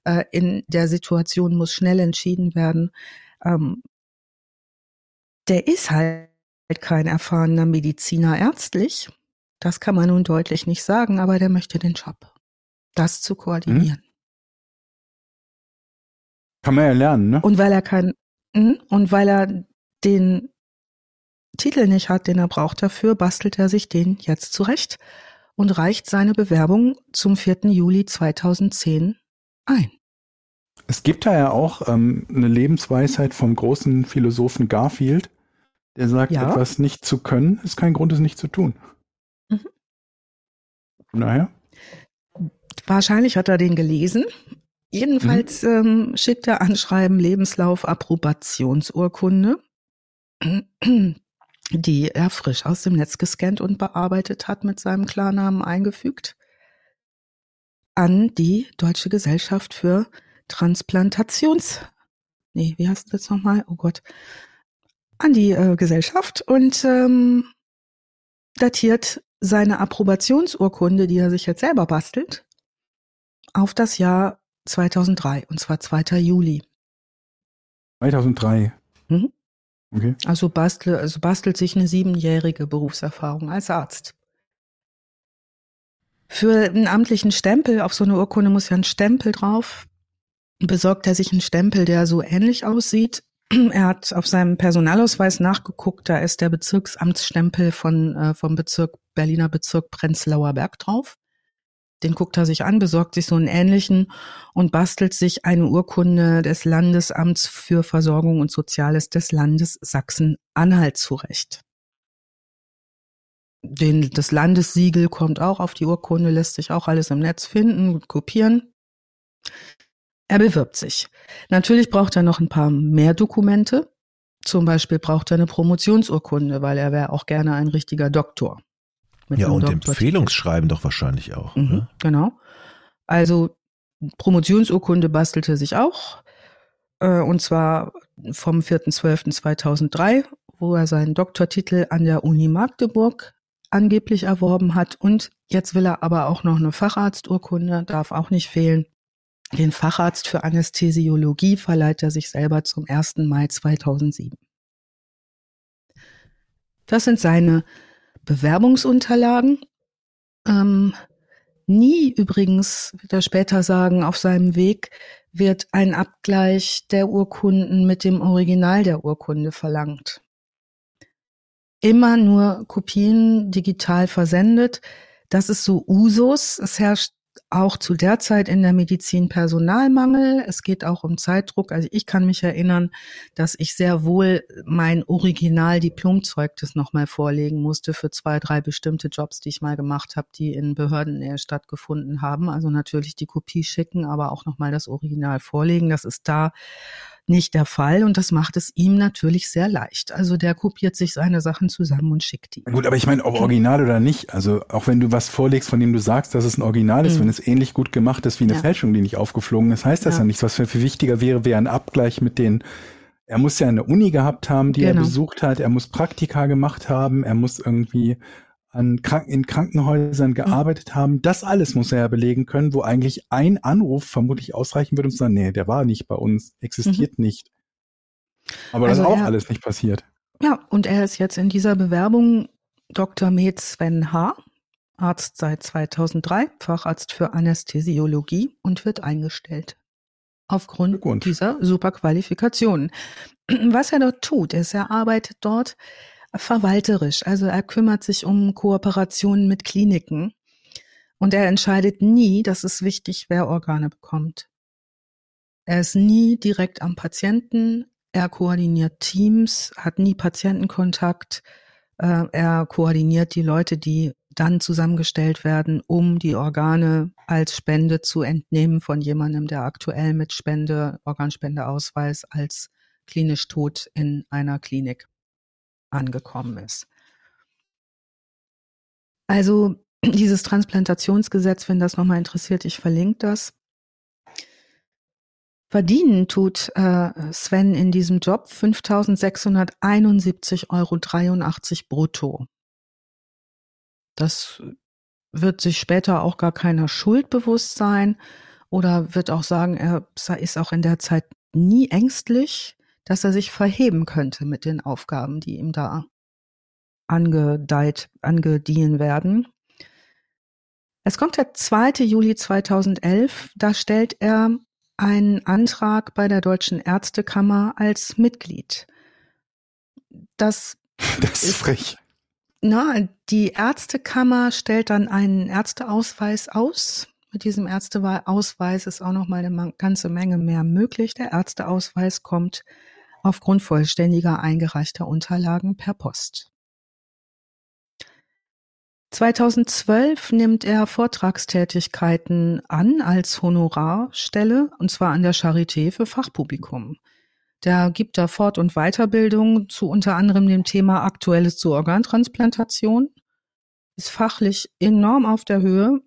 Äh, in der Situation muss schnell entschieden werden. Ähm, der ist halt kein erfahrener Mediziner ärztlich. Das kann man nun deutlich nicht sagen, aber der möchte den Job. Das zu koordinieren. Kann man ja lernen, ne? Und weil er kein. Und weil er den Titel nicht hat, den er braucht dafür, bastelt er sich den jetzt zurecht und reicht seine Bewerbung zum 4. Juli 2010 ein. Es gibt da ja auch ähm, eine Lebensweisheit vom großen Philosophen Garfield, der sagt, Ja. etwas nicht zu können, ist kein Grund, es nicht zu tun. Mhm. Von daher, Wahrscheinlich hat er den gelesen. Jedenfalls ähm, schickt er Anschreiben, Lebenslauf, Approbationsurkunde, die er frisch aus dem Netz gescannt und bearbeitet hat, mit seinem Klarnamen eingefügt, an die Deutsche Gesellschaft für Transplantations... Nee, wie heißt das nochmal? Oh Gott. An die äh, Gesellschaft und ähm, datiert seine Approbationsurkunde, die er sich jetzt selber bastelt, auf das Jahr 2003, und zwar 2. Juli. 2003. Mhm. Okay. Also, bastel, also bastelt sich eine siebenjährige Berufserfahrung als Arzt. Für einen amtlichen Stempel, auf so eine Urkunde muss ja ein Stempel drauf, besorgt er sich einen Stempel, der so ähnlich aussieht. Er hat auf seinem Personalausweis nachgeguckt, da ist der Bezirksamtsstempel von, äh, vom Bezirk, Berliner Bezirk Prenzlauer Berg drauf. Den guckt er sich an, besorgt sich so einen ähnlichen und bastelt sich eine Urkunde des Landesamts für Versorgung und Soziales des Landes Sachsen-Anhalt zurecht. Den, das Landessiegel kommt auch auf die Urkunde, lässt sich auch alles im Netz finden und kopieren. Er bewirbt sich. Natürlich braucht er noch ein paar mehr Dokumente. Zum Beispiel braucht er eine Promotionsurkunde, weil er wäre auch gerne ein richtiger Doktor. Ja, und. Empfehlungsschreiben doch wahrscheinlich auch. Mhm, Ne? genau. Also Promotionsurkunde bastelte sich auch. Äh, und zwar vom 4.12.2003, wo er seinen Doktortitel an der Uni Magdeburg angeblich erworben hat. Und jetzt will er aber auch noch eine Facharzturkunde, darf auch nicht fehlen. Den Facharzt für Anästhesiologie verleiht er sich selber zum 1. Mai 2007. Das sind seine Bewerbungsunterlagen. Ähm, nie übrigens, wird er später sagen, auf seinem Weg wird ein Abgleich der Urkunden mit dem Original der Urkunde verlangt. immer nur Kopien digital versendet. Das ist so Usus. Es herrscht auch zu der Zeit in der Medizin Personalmangel. Es geht auch um Zeitdruck. Also ich kann mich erinnern, dass ich sehr wohl mein Original-Diplomzeugnis nochmal vorlegen musste für zwei, drei bestimmte Jobs, die ich mal gemacht habe, die in Behörden stattgefunden haben. Also natürlich die Kopie schicken, aber auch nochmal das Original vorlegen. Das ist da nicht der Fall und das macht es ihm natürlich sehr leicht. Also der kopiert sich seine Sachen zusammen und schickt die. Gut, aber ich meine, ob original oder nicht, also auch wenn du was vorlegst, von dem du sagst, dass es ein Original ist, mhm. wenn es ähnlich gut gemacht ist wie eine ja. Fälschung, die nicht aufgeflogen ist, heißt das ja, ja nichts. Was für viel wichtiger wäre, wäre ein Abgleich mit den er muss ja eine Uni gehabt haben, die genau. er besucht hat. Er muss Praktika gemacht haben. Er muss irgendwie an Krank in Krankenhäusern gearbeitet haben. Das alles muss er ja belegen können, wo eigentlich ein Anruf vermutlich ausreichen würde, um zu sagen, nee, der war nicht bei uns, existiert mhm. nicht. Aber also das ist auch er, alles nicht passiert. Ja, und er ist jetzt in dieser Bewerbung Dr. Med Sven H., Arzt seit 2003, Facharzt für Anästhesiologie und wird eingestellt. Aufgrund dieser Superqualifikation. Was er dort tut, ist, er arbeitet dort verwalterisch. Also er kümmert sich um Kooperationen mit Kliniken. Und er entscheidet nie, das ist wichtig, wer Organe bekommt. Er ist nie direkt am Patienten. Er koordiniert Teams, hat nie Patientenkontakt. Äh, er koordiniert die Leute, die dann zusammengestellt werden, um die Organe als Spende zu entnehmen von jemandem, der aktuell mit Spende, Organspendeausweis als klinisch tot in einer Klinik angekommen ist. Also dieses Transplantationsgesetz, wenn das nochmal interessiert, ich verlinke das. Verdienen tut äh, Sven in diesem Job 5.671,83 Euro brutto. Das wird sich später auch gar keiner Schuld bewusst sein oder wird auch sagen, er ist auch in der Zeit nie ängstlich dass er sich verheben könnte mit den Aufgaben, die ihm da angedeiht, angediehen werden. Es kommt der 2. Juli 2011, da stellt er einen Antrag bei der Deutschen Ärztekammer als Mitglied. Das, das ist frech. Na, die Ärztekammer stellt dann einen Ärzteausweis aus mit diesem Ärzteausweis ist auch noch mal eine ganze Menge mehr möglich. Der Ärzteausweis kommt aufgrund vollständiger eingereichter Unterlagen per Post. 2012 nimmt er Vortragstätigkeiten an als Honorarstelle, und zwar an der Charité für Fachpublikum. Der gibt da Fort- und Weiterbildung zu unter anderem dem Thema Aktuelles zur Organtransplantation, ist fachlich enorm auf der Höhe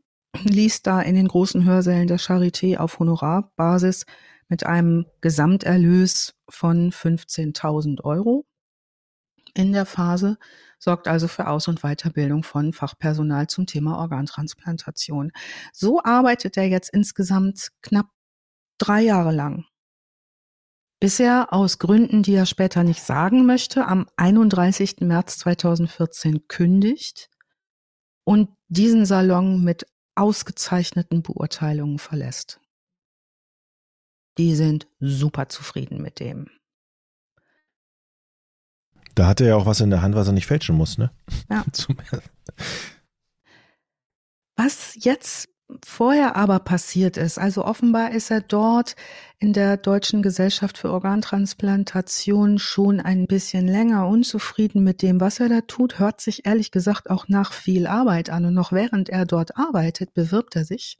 liest da in den großen Hörsälen der Charité auf Honorarbasis mit einem Gesamterlös von 15.000 Euro in der Phase, sorgt also für Aus- und Weiterbildung von Fachpersonal zum Thema Organtransplantation. So arbeitet er jetzt insgesamt knapp drei Jahre lang. Bis er aus Gründen, die er später nicht sagen möchte, am 31. März 2014 kündigt und diesen Salon mit ausgezeichneten Beurteilungen verlässt. Die sind super zufrieden mit dem. Da hat er ja auch was in der Hand, was er nicht fälschen muss, ne? Ja. was jetzt vorher aber passiert ist. Also offenbar ist er dort in der Deutschen Gesellschaft für Organtransplantation schon ein bisschen länger unzufrieden mit dem, was er da tut, hört sich ehrlich gesagt auch nach viel Arbeit an. Und noch während er dort arbeitet, bewirbt er sich.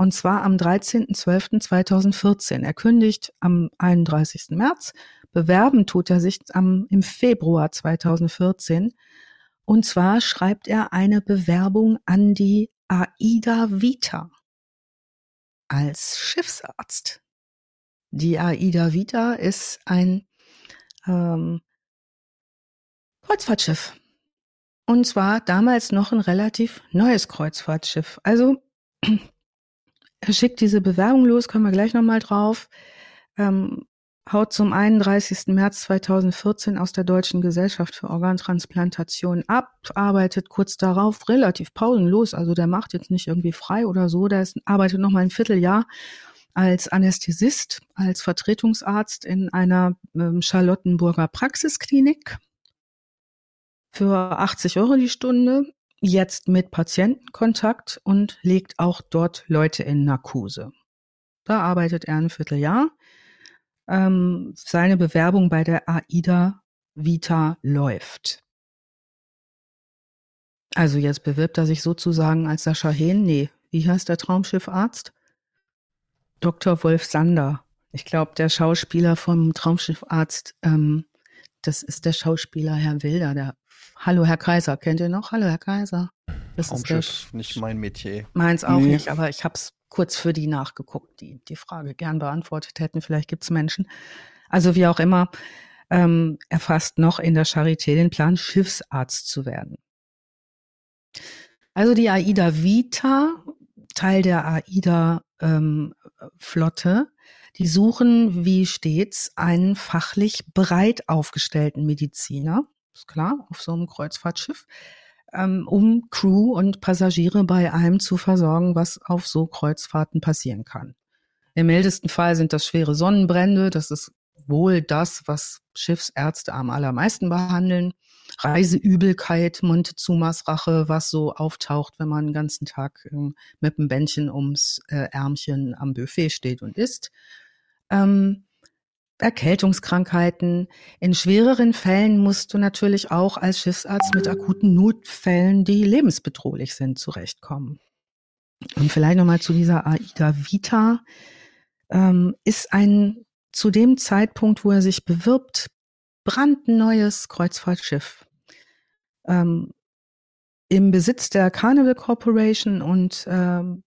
Und zwar am 13.12.2014. Er kündigt am 31. März. Bewerben tut er sich am, im Februar 2014. Und zwar schreibt er eine Bewerbung an die Aida Vita als Schiffsarzt. Die Aida Vita ist ein ähm, Kreuzfahrtschiff. Und zwar damals noch ein relativ neues Kreuzfahrtschiff. Also schickt diese Bewerbung los, kommen wir gleich nochmal drauf. Ähm, haut zum 31. März 2014 aus der Deutschen Gesellschaft für Organtransplantation ab, arbeitet kurz darauf relativ pausenlos, also der macht jetzt nicht irgendwie frei oder so, der ist, arbeitet noch mal ein Vierteljahr als Anästhesist, als Vertretungsarzt in einer ähm, Charlottenburger Praxisklinik. für 80 Euro die Stunde, jetzt mit Patientenkontakt und legt auch dort Leute in Narkose. Da arbeitet er ein Vierteljahr. Ähm, seine Bewerbung bei der AIDA Vita läuft. Also jetzt bewirbt er sich sozusagen als Sascha Hehn. Nee, wie heißt der Traumschiffarzt? Dr. Wolf Sander. Ich glaube, der Schauspieler vom Traumschiffarzt, ähm, das ist der Schauspieler Herr Wilder. Der Hallo Herr Kaiser, kennt ihr noch? Hallo Herr Kaiser. Das Traumschiff, ist nicht mein Metier. Meins auch nee. nicht, aber ich habe es kurz für die nachgeguckt, die die Frage gern beantwortet hätten. Vielleicht gibt es Menschen. Also wie auch immer, ähm, er fasst noch in der Charité den Plan, Schiffsarzt zu werden. Also die AIDA Vita, Teil der AIDA ähm, Flotte, die suchen, wie stets, einen fachlich breit aufgestellten Mediziner, ist klar, auf so einem Kreuzfahrtschiff, ähm, um Crew und Passagiere bei allem zu versorgen, was auf so Kreuzfahrten passieren kann. Im mildesten Fall sind das schwere Sonnenbrände, das ist wohl das, was Schiffsärzte am allermeisten behandeln. Reiseübelkeit, Montezumas Rache, was so auftaucht, wenn man den ganzen Tag ähm, mit dem Bändchen ums äh, Ärmchen am Buffet steht und isst. Ähm, Erkältungskrankheiten. In schwereren Fällen musst du natürlich auch als Schiffsarzt mit akuten Notfällen, die lebensbedrohlich sind, zurechtkommen. Und vielleicht nochmal zu dieser AIDA Vita. Ähm, ist ein zu dem Zeitpunkt, wo er sich bewirbt, brandneues Kreuzfahrtschiff ähm, im Besitz der Carnival Corporation und ähm,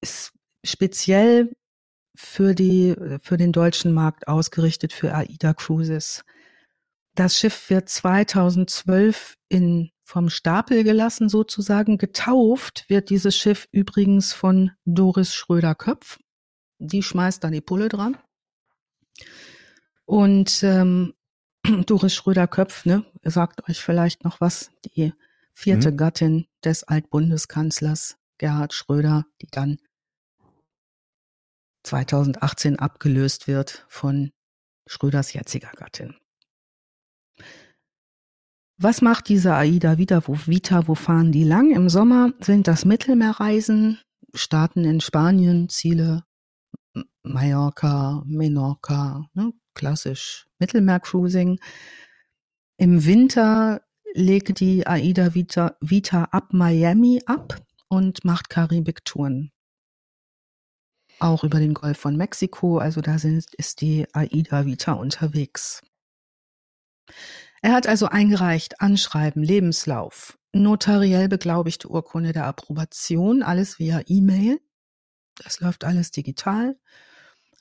ist speziell für die für den deutschen Markt ausgerichtet für AIDA Cruises. Das Schiff wird 2012 in vom Stapel gelassen sozusagen. Getauft wird dieses Schiff übrigens von Doris Schröder-Köpf. Die schmeißt dann die Pulle dran. Und ähm, Doris Schröder-Köpf, ne, sagt euch vielleicht noch was, die vierte mhm. Gattin des Altbundeskanzlers Gerhard Schröder, die dann 2018 abgelöst wird von Schröders jetziger Gattin. Was macht diese AIDA wieder, wo Vita, wo fahren die lang? Im Sommer sind das Mittelmeerreisen, Staaten in Spanien, Ziele Mallorca, Menorca, ne, klassisch Mittelmeercruising. Im Winter legt die AIDA Vita, Vita ab Miami ab und macht Karibik-Touren. Auch über den Golf von Mexiko, also da sind, ist die AIDA Vita unterwegs. Er hat also eingereicht Anschreiben, Lebenslauf, notariell beglaubigte Urkunde der Approbation, alles via E-Mail. Das läuft alles digital.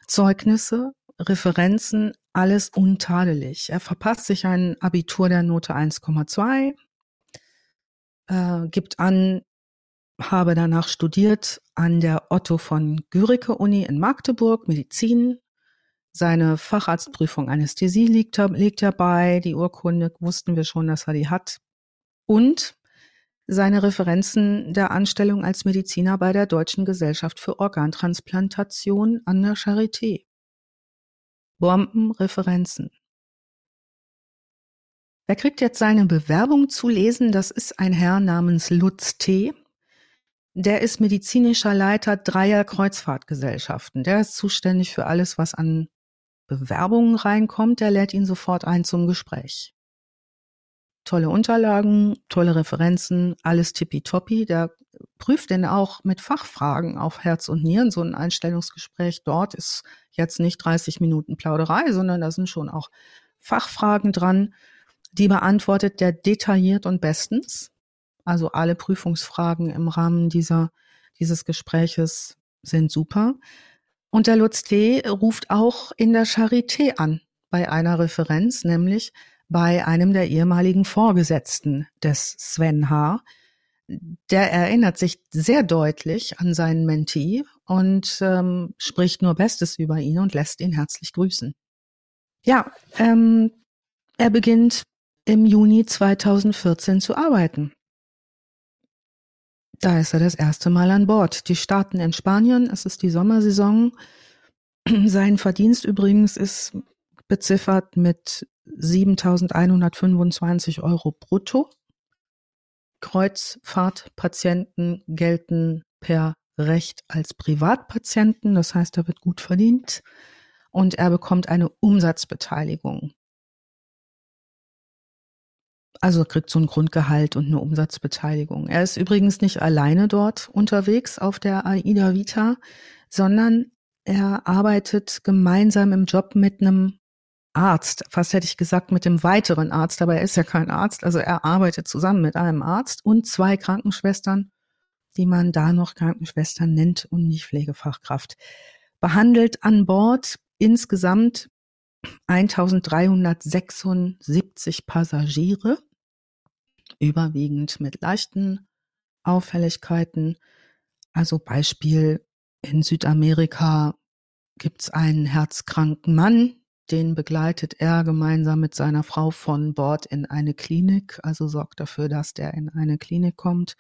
Zeugnisse, Referenzen, alles untadelig. Er verpasst sich ein Abitur der Note 1,2, äh, gibt an, habe danach studiert an der Otto von Guericke Uni in Magdeburg, Medizin. Seine Facharztprüfung Anästhesie liegt, liegt er bei. Die Urkunde wussten wir schon, dass er die hat. Und seine Referenzen der Anstellung als Mediziner bei der Deutschen Gesellschaft für Organtransplantation an der Charité. Bombenreferenzen. Wer kriegt jetzt seine Bewerbung zu lesen? Das ist ein Herr namens Lutz T. Der ist medizinischer Leiter dreier Kreuzfahrtgesellschaften. Der ist zuständig für alles, was an Bewerbungen reinkommt. Der lädt ihn sofort ein zum Gespräch tolle Unterlagen, tolle Referenzen, alles tippitoppi. Der prüft denn auch mit Fachfragen auf Herz und Nieren. So ein Einstellungsgespräch dort ist jetzt nicht 30 Minuten Plauderei, sondern da sind schon auch Fachfragen dran. Die beantwortet der detailliert und bestens. Also alle Prüfungsfragen im Rahmen dieser, dieses Gespräches sind super. Und der Lutz T. ruft auch in der Charité an bei einer Referenz, nämlich bei einem der ehemaligen Vorgesetzten des Sven H. Der erinnert sich sehr deutlich an seinen Mentee und ähm, spricht nur Bestes über ihn und lässt ihn herzlich grüßen. Ja, ähm, er beginnt im Juni 2014 zu arbeiten. Da ist er das erste Mal an Bord. Die starten in Spanien, es ist die Sommersaison. Sein Verdienst übrigens ist beziffert mit 7.125 Euro brutto. Kreuzfahrtpatienten gelten per Recht als Privatpatienten, das heißt, er wird gut verdient und er bekommt eine Umsatzbeteiligung. Also kriegt so ein Grundgehalt und eine Umsatzbeteiligung. Er ist übrigens nicht alleine dort unterwegs auf der AIDA Vita, sondern er arbeitet gemeinsam im Job mit einem Arzt. Fast hätte ich gesagt mit dem weiteren Arzt, aber er ist ja kein Arzt. Also er arbeitet zusammen mit einem Arzt und zwei Krankenschwestern, die man da noch Krankenschwestern nennt und nicht Pflegefachkraft. Behandelt an Bord insgesamt 1376 Passagiere überwiegend mit leichten Auffälligkeiten. Also Beispiel in Südamerika gibt's einen herzkranken Mann, den begleitet er gemeinsam mit seiner Frau von Bord in eine Klinik, also sorgt dafür, dass der in eine Klinik kommt,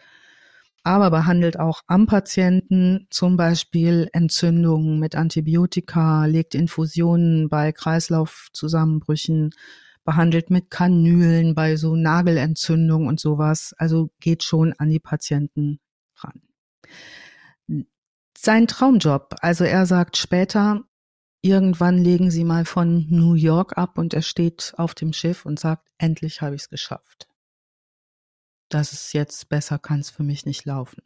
aber behandelt auch am Patienten zum Beispiel Entzündungen mit Antibiotika, legt Infusionen bei Kreislaufzusammenbrüchen, behandelt mit Kanülen bei so Nagelentzündung und sowas. Also geht schon an die Patienten ran. Sein Traumjob, also er sagt später, irgendwann legen sie mal von New York ab und er steht auf dem Schiff und sagt, endlich habe ich es geschafft. Das ist jetzt besser, kann es für mich nicht laufen.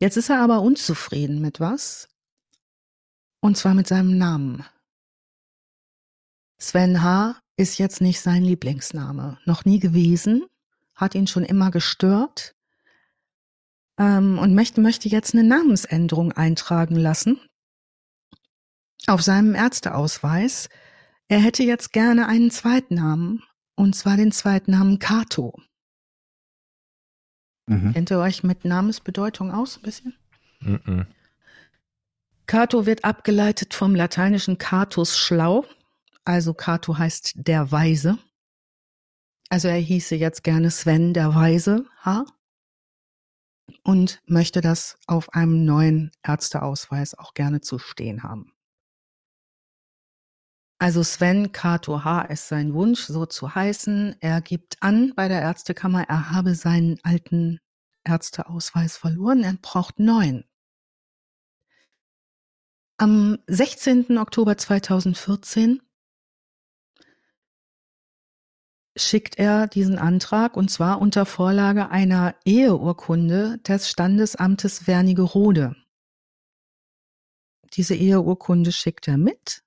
Jetzt ist er aber unzufrieden mit was? Und zwar mit seinem Namen. Sven H. ist jetzt nicht sein Lieblingsname. Noch nie gewesen, hat ihn schon immer gestört ähm, und möchte, möchte jetzt eine Namensänderung eintragen lassen auf seinem Ärzteausweis. Er hätte jetzt gerne einen Zweitnamen, und zwar den Zweitnamen Kato. Mhm. Kennt ihr euch mit Namensbedeutung aus ein bisschen? Mhm. Cato wird abgeleitet vom lateinischen Catus schlau, also Cato heißt der Weise. Also er hieße jetzt gerne Sven der Weise H. Und möchte das auf einem neuen Ärzteausweis auch gerne zu stehen haben. Also Sven Kato H. ist sein Wunsch, so zu heißen. Er gibt an bei der Ärztekammer, er habe seinen alten Ärzteausweis verloren, er braucht neuen. Am 16. Oktober 2014 schickt er diesen Antrag und zwar unter Vorlage einer Eheurkunde des Standesamtes Wernigerode. Diese Eheurkunde schickt er mit.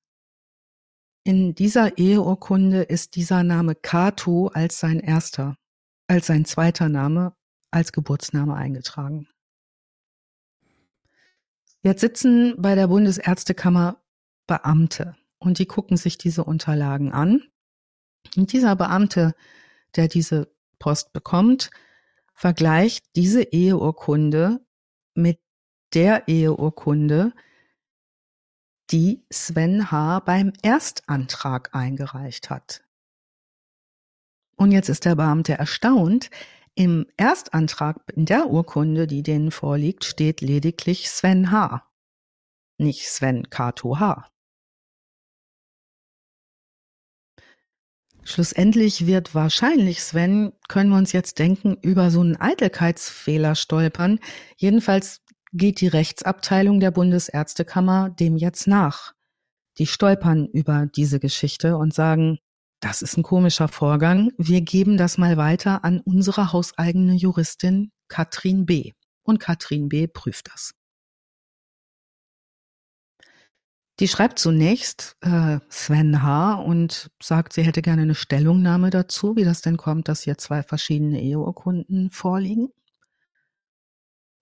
In dieser Eheurkunde ist dieser Name Kato als sein erster, als sein zweiter Name, als Geburtsname eingetragen. Jetzt sitzen bei der Bundesärztekammer Beamte und die gucken sich diese Unterlagen an und dieser Beamte, der diese Post bekommt, vergleicht diese Eheurkunde mit der Eheurkunde, die Sven H. beim Erstantrag eingereicht hat. Und jetzt ist der Beamte erstaunt. Im Erstantrag, in der Urkunde, die denen vorliegt, steht lediglich Sven H., nicht Sven Kato H. Schlussendlich wird wahrscheinlich, Sven, können wir uns jetzt denken, über so einen Eitelkeitsfehler stolpern. Jedenfalls geht die Rechtsabteilung der Bundesärztekammer dem jetzt nach. Die stolpern über diese Geschichte und sagen, das ist ein komischer Vorgang. Wir geben das mal weiter an unsere hauseigene Juristin Katrin B. Und Katrin B. prüft das. Die schreibt zunächst äh, Sven H. und sagt, sie hätte gerne eine Stellungnahme dazu, wie das denn kommt, dass hier zwei verschiedene Eheurkunden vorliegen.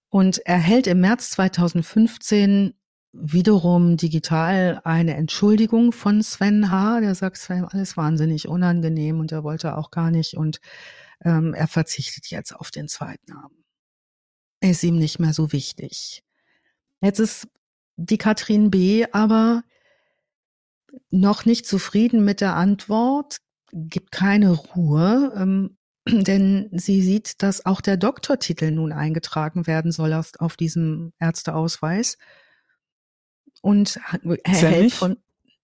Und erhält im März 2015 wiederum digital eine Entschuldigung von Sven H. Der sagt, es war alles wahnsinnig unangenehm und er wollte auch gar nicht und ähm, er verzichtet jetzt auf den Zweitnamen. Ist ihm nicht mehr so wichtig. Jetzt ist die Katrin B. aber noch nicht zufrieden mit der Antwort, gibt keine Ruhe, ähm, denn sie sieht, dass auch der Doktortitel nun eingetragen werden soll auf diesem Ärzteausweis und erhält von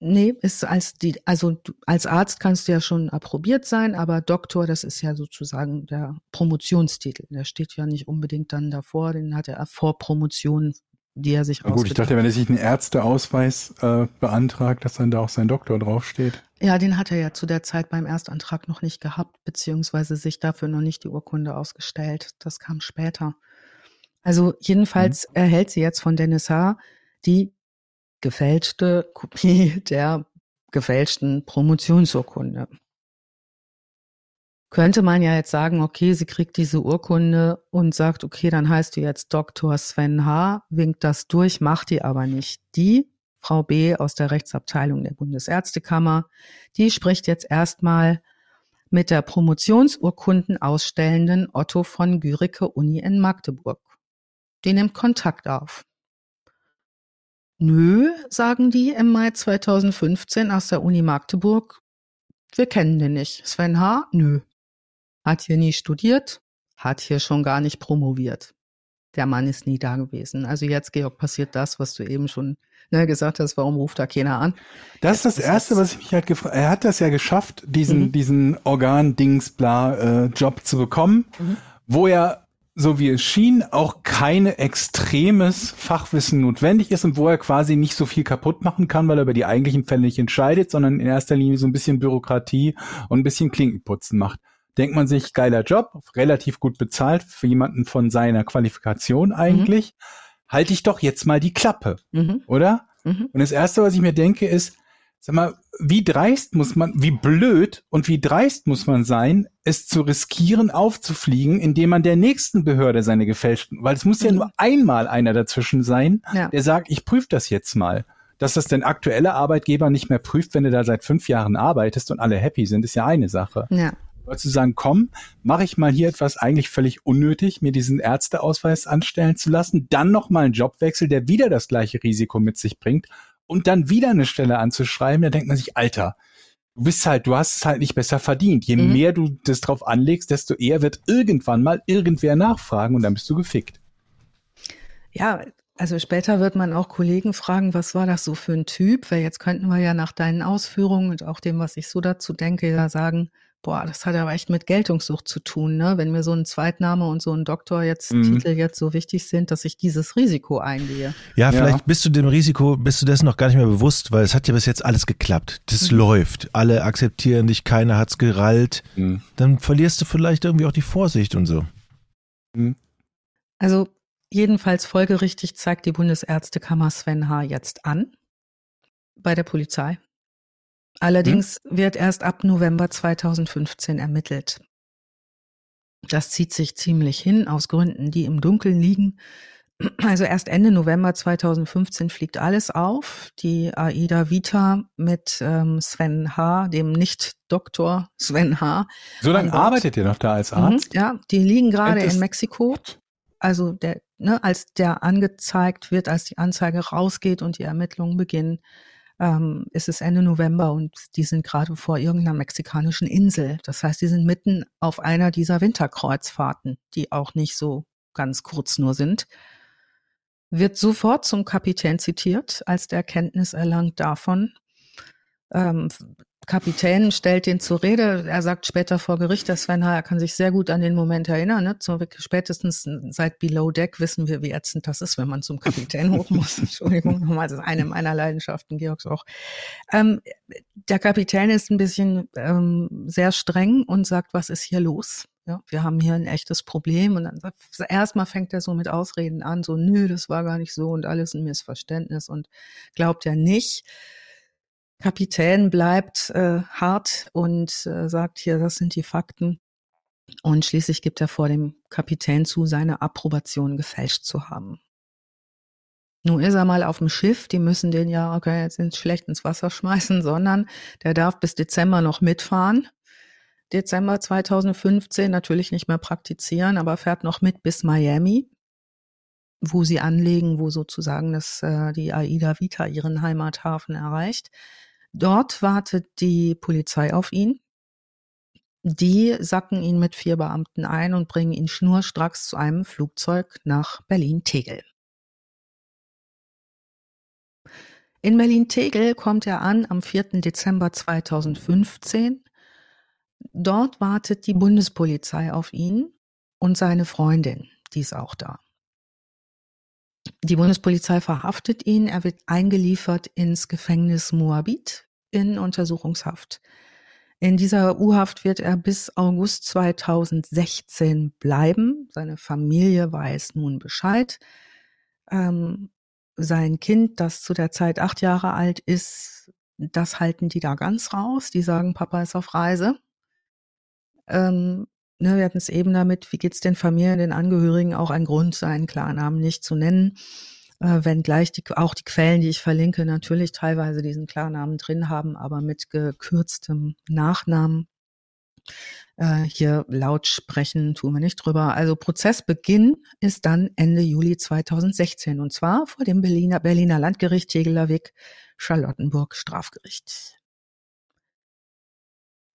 Nee, ist als die, also als Arzt kannst du ja schon approbiert sein, aber Doktor, das ist ja sozusagen der Promotionstitel. Der steht ja nicht unbedingt dann davor, den hat er vor Promotion, die er sich Na gut, ich dachte, wenn er sich einen Ärzteausweis äh, beantragt, dass dann da auch sein Doktor draufsteht. Ja, den hat er ja zu der Zeit beim Erstantrag noch nicht gehabt, beziehungsweise sich dafür noch nicht die Urkunde ausgestellt. Das kam später. Also jedenfalls mhm. erhält sie jetzt von Dennis H. die gefälschte Kopie der gefälschten Promotionsurkunde. Könnte man ja jetzt sagen, okay, sie kriegt diese Urkunde und sagt, okay, dann heißt du jetzt Dr. Sven H., winkt das durch, macht die aber nicht. Die Frau B. aus der Rechtsabteilung der Bundesärztekammer, die spricht jetzt erstmal mit der Promotionsurkunden ausstellenden Otto von Gürike Uni in Magdeburg. Die nimmt Kontakt auf. Nö, sagen die im Mai 2015 aus der Uni Magdeburg. Wir kennen den nicht. Sven H. Nö. Hat hier nie studiert, hat hier schon gar nicht promoviert. Der Mann ist nie da gewesen. Also jetzt, Georg, passiert das, was du eben schon ne, gesagt hast, warum ruft da keiner an? Das ist das Erste, was ich mich halt gefragt Er hat das ja geschafft, diesen, mhm. diesen Organ-Dings-Bla-Job äh, zu bekommen, mhm. wo er so wie es schien, auch keine extremes Fachwissen notwendig ist und wo er quasi nicht so viel kaputt machen kann, weil er über die eigentlichen Fälle nicht entscheidet, sondern in erster Linie so ein bisschen Bürokratie und ein bisschen Klinkenputzen macht. Denkt man sich, geiler Job, relativ gut bezahlt für jemanden von seiner Qualifikation eigentlich, mhm. halte ich doch jetzt mal die Klappe, mhm. oder? Mhm. Und das Erste, was ich mir denke, ist, sag mal, wie dreist muss man, wie blöd und wie dreist muss man sein, es zu riskieren, aufzufliegen, indem man der nächsten Behörde seine gefälschten, weil es muss mhm. ja nur einmal einer dazwischen sein, ja. der sagt, ich prüfe das jetzt mal. Dass das dein aktueller Arbeitgeber nicht mehr prüft, wenn du da seit fünf Jahren arbeitest und alle happy sind, ist ja eine Sache. Ja. Zu sagen, komm, mache ich mal hier etwas eigentlich völlig unnötig, mir diesen Ärzteausweis anstellen zu lassen, dann noch mal einen Jobwechsel, der wieder das gleiche Risiko mit sich bringt und dann wieder eine Stelle anzuschreiben, da denkt man sich, Alter, du bist halt, du hast es halt nicht besser verdient. Je mhm. mehr du das drauf anlegst, desto eher wird irgendwann mal irgendwer nachfragen und dann bist du gefickt. Ja, also später wird man auch Kollegen fragen, was war das so für ein Typ? Weil jetzt könnten wir ja nach deinen Ausführungen und auch dem, was ich so dazu denke, ja sagen, Boah, das hat aber echt mit Geltungssucht zu tun, ne? Wenn mir so ein Zweitname und so ein Doktor jetzt mhm. Titel jetzt so wichtig sind, dass ich dieses Risiko eingehe. Ja, vielleicht ja. bist du dem Risiko, bist du dessen noch gar nicht mehr bewusst, weil es hat ja bis jetzt alles geklappt. Das mhm. läuft. Alle akzeptieren dich, keiner hat's gerallt. Mhm. Dann verlierst du vielleicht irgendwie auch die Vorsicht und so. Mhm. Also jedenfalls folgerichtig zeigt die Bundesärztekammer Sven H. jetzt an bei der Polizei. Allerdings hm? wird erst ab November 2015 ermittelt. Das zieht sich ziemlich hin aus Gründen, die im Dunkeln liegen. Also erst Ende November 2015 fliegt alles auf. Die AIDA Vita mit ähm, Sven H., dem Nicht-Doktor Sven H. So lange arbeitet ihr noch da als mhm, Arzt? Mhm, ja, die liegen gerade in Mexiko. Also der, ne, als der angezeigt wird, als die Anzeige rausgeht und die Ermittlungen beginnen, ähm, ist Ende November und die sind gerade vor irgendeiner mexikanischen Insel. Das heißt, die sind mitten auf einer dieser Winterkreuzfahrten, die auch nicht so ganz kurz nur sind. Wird sofort zum Kapitän zitiert, als der Kenntnis erlangt davon. Ähm, Kapitän stellt den zur Rede. Er sagt später vor Gericht, dass Sven er kann sich sehr gut an den Moment erinnern. Ne? So, spätestens seit Below Deck wissen wir, wie ätzend das ist, wenn man zum Kapitän hoch muss. Entschuldigung, nochmal, das ist eine meiner Leidenschaften, Georgs auch. Ähm, der Kapitän ist ein bisschen ähm, sehr streng und sagt, was ist hier los? Ja, wir haben hier ein echtes Problem. Und dann erstmal fängt er so mit Ausreden an, so, nö, das war gar nicht so und alles ein Missverständnis und glaubt er nicht. Kapitän bleibt äh, hart und äh, sagt hier, das sind die Fakten. Und schließlich gibt er vor dem Kapitän zu, seine Approbation gefälscht zu haben. Nun ist er mal auf dem Schiff, die müssen den ja, okay, jetzt ins schlecht ins Wasser schmeißen, sondern der darf bis Dezember noch mitfahren. Dezember 2015 natürlich nicht mehr praktizieren, aber fährt noch mit bis Miami, wo sie anlegen, wo sozusagen das, äh, die Aida Vita ihren Heimathafen erreicht. Dort wartet die Polizei auf ihn. Die sacken ihn mit vier Beamten ein und bringen ihn schnurstracks zu einem Flugzeug nach Berlin-Tegel. In Berlin-Tegel kommt er an am 4. Dezember 2015. Dort wartet die Bundespolizei auf ihn und seine Freundin, die ist auch da. Die Bundespolizei verhaftet ihn, er wird eingeliefert ins Gefängnis Moabit in Untersuchungshaft. In dieser U-Haft wird er bis August 2016 bleiben. Seine Familie weiß nun Bescheid. Ähm, sein Kind, das zu der Zeit acht Jahre alt ist, das halten die da ganz raus. Die sagen, Papa ist auf Reise. Ähm, ne, wir hatten es eben damit, wie geht's den Familien, den Angehörigen auch ein Grund, seinen Klarnamen nicht zu nennen. Äh, wenn gleich die, auch die Quellen, die ich verlinke, natürlich teilweise diesen Klarnamen drin haben, aber mit gekürztem Nachnamen. Äh, hier laut sprechen tun wir nicht drüber. Also Prozessbeginn ist dann Ende Juli 2016 und zwar vor dem Berliner, Berliner Landgericht Tegeler Weg Charlottenburg Strafgericht.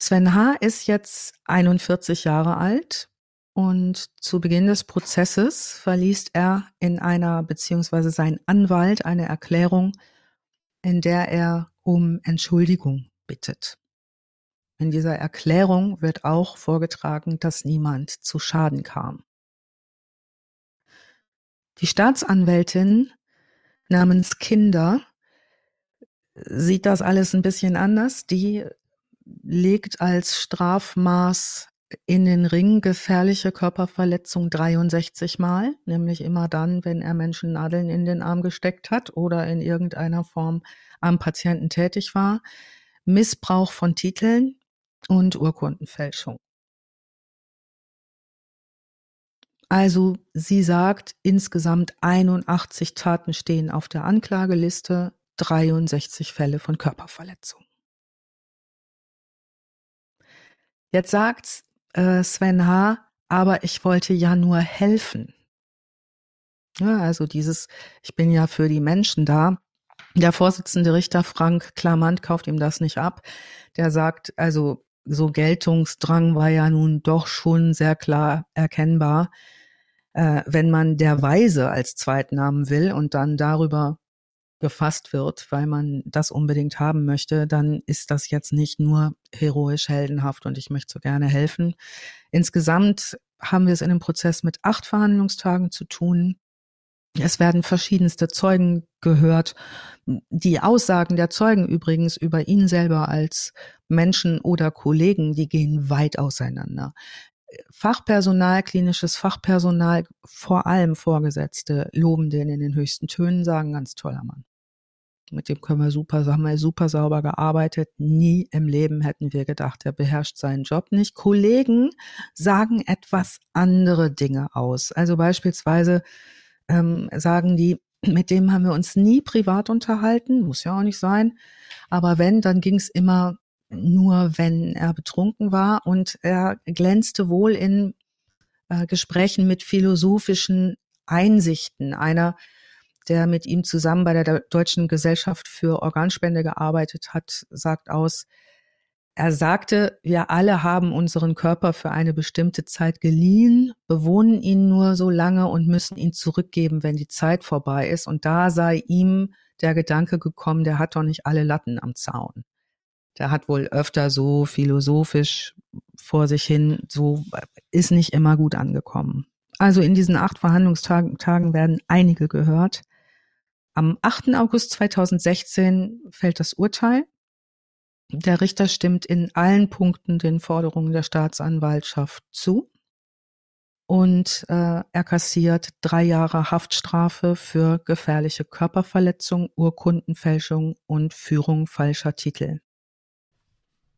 Sven H. ist jetzt 41 Jahre alt und zu Beginn des Prozesses verliest er in einer, beziehungsweise sein Anwalt eine Erklärung, in der er um Entschuldigung bittet. In dieser Erklärung wird auch vorgetragen, dass niemand zu Schaden kam. Die Staatsanwältin namens Kinder sieht das alles ein bisschen anders. Die legt als Strafmaß in den Ring gefährliche Körperverletzung 63 Mal, nämlich immer dann, wenn er Menschen Nadeln in den Arm gesteckt hat oder in irgendeiner Form am Patienten tätig war. Missbrauch von Titeln und Urkundenfälschung. Also sie sagt, insgesamt 81 Taten stehen auf der Anklageliste, 63 Fälle von Körperverletzung. Jetzt sagt äh, Sven H., aber ich wollte ja nur helfen. Ja, also dieses, ich bin ja für die Menschen da. Der Vorsitzende Richter Frank Klamant kauft ihm das nicht ab. Der sagt, also so Geltungsdrang war ja nun doch schon sehr klar erkennbar. Äh, wenn man der Weise als Zweitnamen will und dann darüber gefasst wird, weil man das unbedingt haben möchte, dann ist das jetzt nicht nur heroisch heldenhaft und ich möchte so gerne helfen. Insgesamt haben wir es in dem Prozess mit acht Verhandlungstagen zu tun. Es werden verschiedenste Zeugen gehört. Die Aussagen der Zeugen übrigens über ihn selber als Menschen oder Kollegen, die gehen weit auseinander. Fachpersonal, klinisches Fachpersonal, vor allem Vorgesetzte, loben den in den höchsten Tönen, sagen ganz toller Mann. Mit dem können wir super, haben wir super sauber gearbeitet. Nie im Leben hätten wir gedacht, er beherrscht seinen Job nicht. Kollegen sagen etwas andere Dinge aus. Also beispielsweise ähm, sagen die, mit dem haben wir uns nie privat unterhalten, muss ja auch nicht sein. Aber wenn, dann ging es immer nur, wenn er betrunken war und er glänzte wohl in äh, Gesprächen mit philosophischen Einsichten. Einer, der mit ihm zusammen bei der Deutschen Gesellschaft für Organspende gearbeitet hat, sagt aus, er sagte, wir alle haben unseren Körper für eine bestimmte Zeit geliehen, bewohnen ihn nur so lange und müssen ihn zurückgeben, wenn die Zeit vorbei ist. Und da sei ihm der Gedanke gekommen, der hat doch nicht alle Latten am Zaun. Der hat wohl öfter so philosophisch vor sich hin, so ist nicht immer gut angekommen. Also in diesen acht Verhandlungstagen werden einige gehört. Am 8. August 2016 fällt das Urteil. Der Richter stimmt in allen Punkten den Forderungen der Staatsanwaltschaft zu und äh, er kassiert drei Jahre Haftstrafe für gefährliche Körperverletzung, Urkundenfälschung und Führung falscher Titel.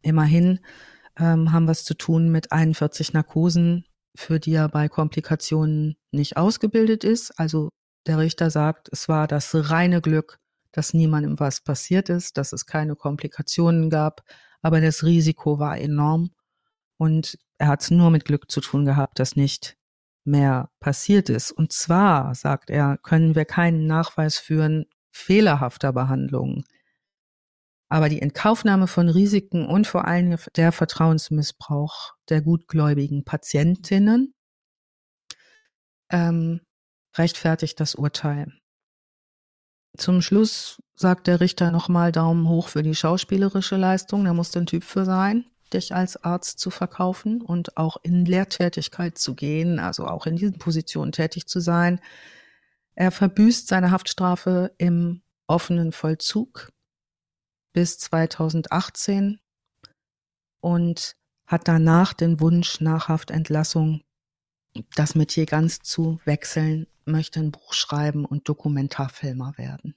Immerhin ähm, haben wir es zu tun mit 41 Narkosen, für die er bei Komplikationen nicht ausgebildet ist. Also der Richter sagt, es war das reine Glück, dass niemandem was passiert ist, dass es keine Komplikationen gab, aber das Risiko war enorm und er hat es nur mit Glück zu tun gehabt, dass nicht mehr passiert ist. Und zwar, sagt er, können wir keinen Nachweis führen fehlerhafter Behandlungen. Aber die Entkaufnahme von Risiken und vor allem der Vertrauensmissbrauch der gutgläubigen Patientinnen ähm, rechtfertigt das Urteil. Zum Schluss sagt der Richter nochmal Daumen hoch für die schauspielerische Leistung. Da muss ein Typ für sein, dich als Arzt zu verkaufen und auch in Lehrtätigkeit zu gehen, also auch in diesen Positionen tätig zu sein. Er verbüßt seine Haftstrafe im offenen Vollzug bis 2018 und hat danach den Wunsch nach Haftentlassung, das Metier ganz zu wechseln, möchte ein Buch schreiben und Dokumentarfilmer werden.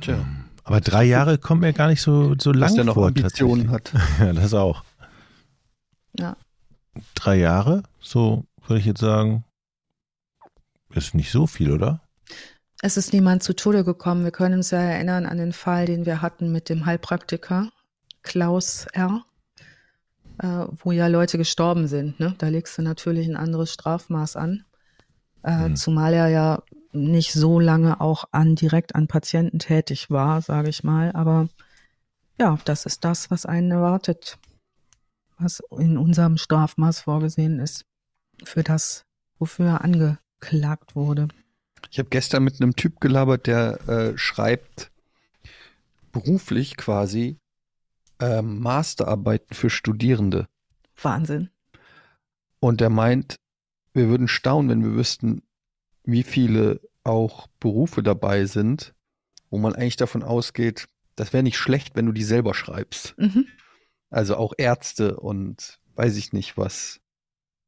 Tja. Aber drei Jahre kommt mir gar nicht so, so lang Dass der noch vor. Ambitionen tatsächlich. hat. Ja, das auch. Ja. Drei Jahre, so würde ich jetzt sagen, ist nicht so viel, oder? Es ist niemand zu Tode gekommen. Wir können uns ja erinnern an den Fall, den wir hatten mit dem Heilpraktiker Klaus R., äh, wo ja Leute gestorben sind. Ne? Da legst du natürlich ein anderes Strafmaß an. Äh, Hm. Zumal er ja nicht so lange auch an direkt an Patienten tätig war, sage ich mal. Aber ja, das ist das, was einen erwartet, was in unserem Strafmaß vorgesehen ist, für das, wofür er angeklagt wurde. Ich habe gestern mit einem Typ gelabert, der äh, schreibt beruflich quasi ähm, Masterarbeiten für Studierende. Wahnsinn. Und der meint, wir würden staunen, wenn wir wüssten, wie viele auch Berufe dabei sind, wo man eigentlich davon ausgeht, das wäre nicht schlecht, wenn du die selber schreibst. Mhm. Also auch Ärzte und weiß ich nicht was.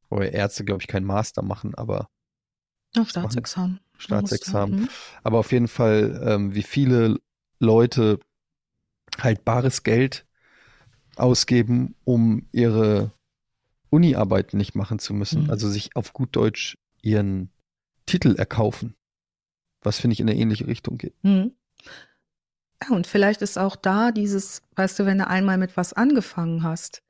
Wobei Ärzte, glaube ich, kein Master machen, aber Ja, Staatsexamen. Staatsexamen. Mhm. Aber auf jeden Fall, ähm, wie viele Leute halt bares Geld ausgeben, um ihre Uni-Arbeiten nicht machen zu müssen. Mhm. Also sich auf gut Deutsch ihren Titel erkaufen. Was finde ich in eine ähnliche Richtung geht. Mhm. Ja, und vielleicht ist auch da dieses, weißt du, wenn du einmal mit was angefangen hast,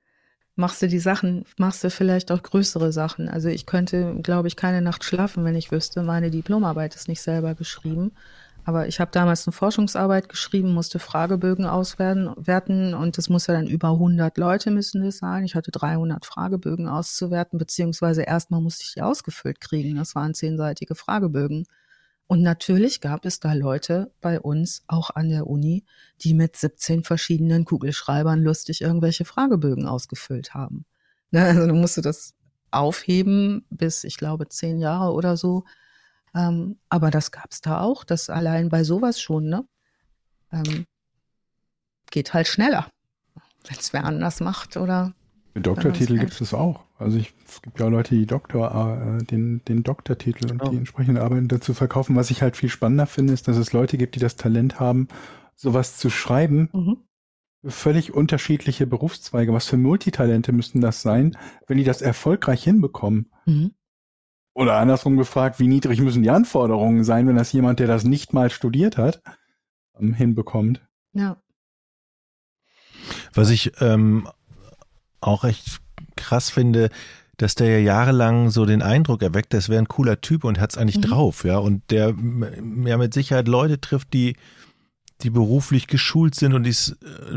machst du die Sachen, machst du vielleicht auch größere Sachen. Also ich könnte, glaube ich, keine Nacht schlafen, wenn ich wüsste, meine Diplomarbeit ist nicht selber geschrieben. Aber ich habe damals eine Forschungsarbeit geschrieben, musste Fragebögen auswerten werten, und das muss ja dann über 100 Leute müssen das sein. Ich hatte 300 Fragebögen auszuwerten, beziehungsweise erstmal musste ich die ausgefüllt kriegen. Das waren zehnseitige Fragebögen. Und natürlich gab es da Leute bei uns, auch an der Uni, die mit 17 verschiedenen Kugelschreibern lustig irgendwelche Fragebögen ausgefüllt haben. Ne, Also du musst du das aufheben bis, ich glaube, zehn Jahre oder so. Ähm, aber das gab es da auch, das allein bei sowas schon, ne? Ähm, geht halt schneller, wenn es wer anders macht oder Den Doktortitel gibt es auch. Also ich, es gibt ja Leute, die Doktor, äh, den, den Doktortitel und Genau. die entsprechende Arbeit dazu verkaufen. Was ich halt viel spannender finde, ist, dass es Leute gibt, die das Talent haben, sowas zu schreiben. mhm. Völlig unterschiedliche Berufszweige. Was für Multitalente müssten das sein, wenn die das erfolgreich hinbekommen? Mhm. Oder andersrum gefragt, wie niedrig müssen die Anforderungen sein, wenn das jemand, der das nicht mal studiert hat, ähm, hinbekommt? ja. Was ich ähm, auch echt krass finde, dass der ja jahrelang so den Eindruck erweckt, das wäre ein cooler Typ und hat es eigentlich Mhm. drauf, ja. Und der ja mit Sicherheit Leute trifft, die, die beruflich geschult sind und die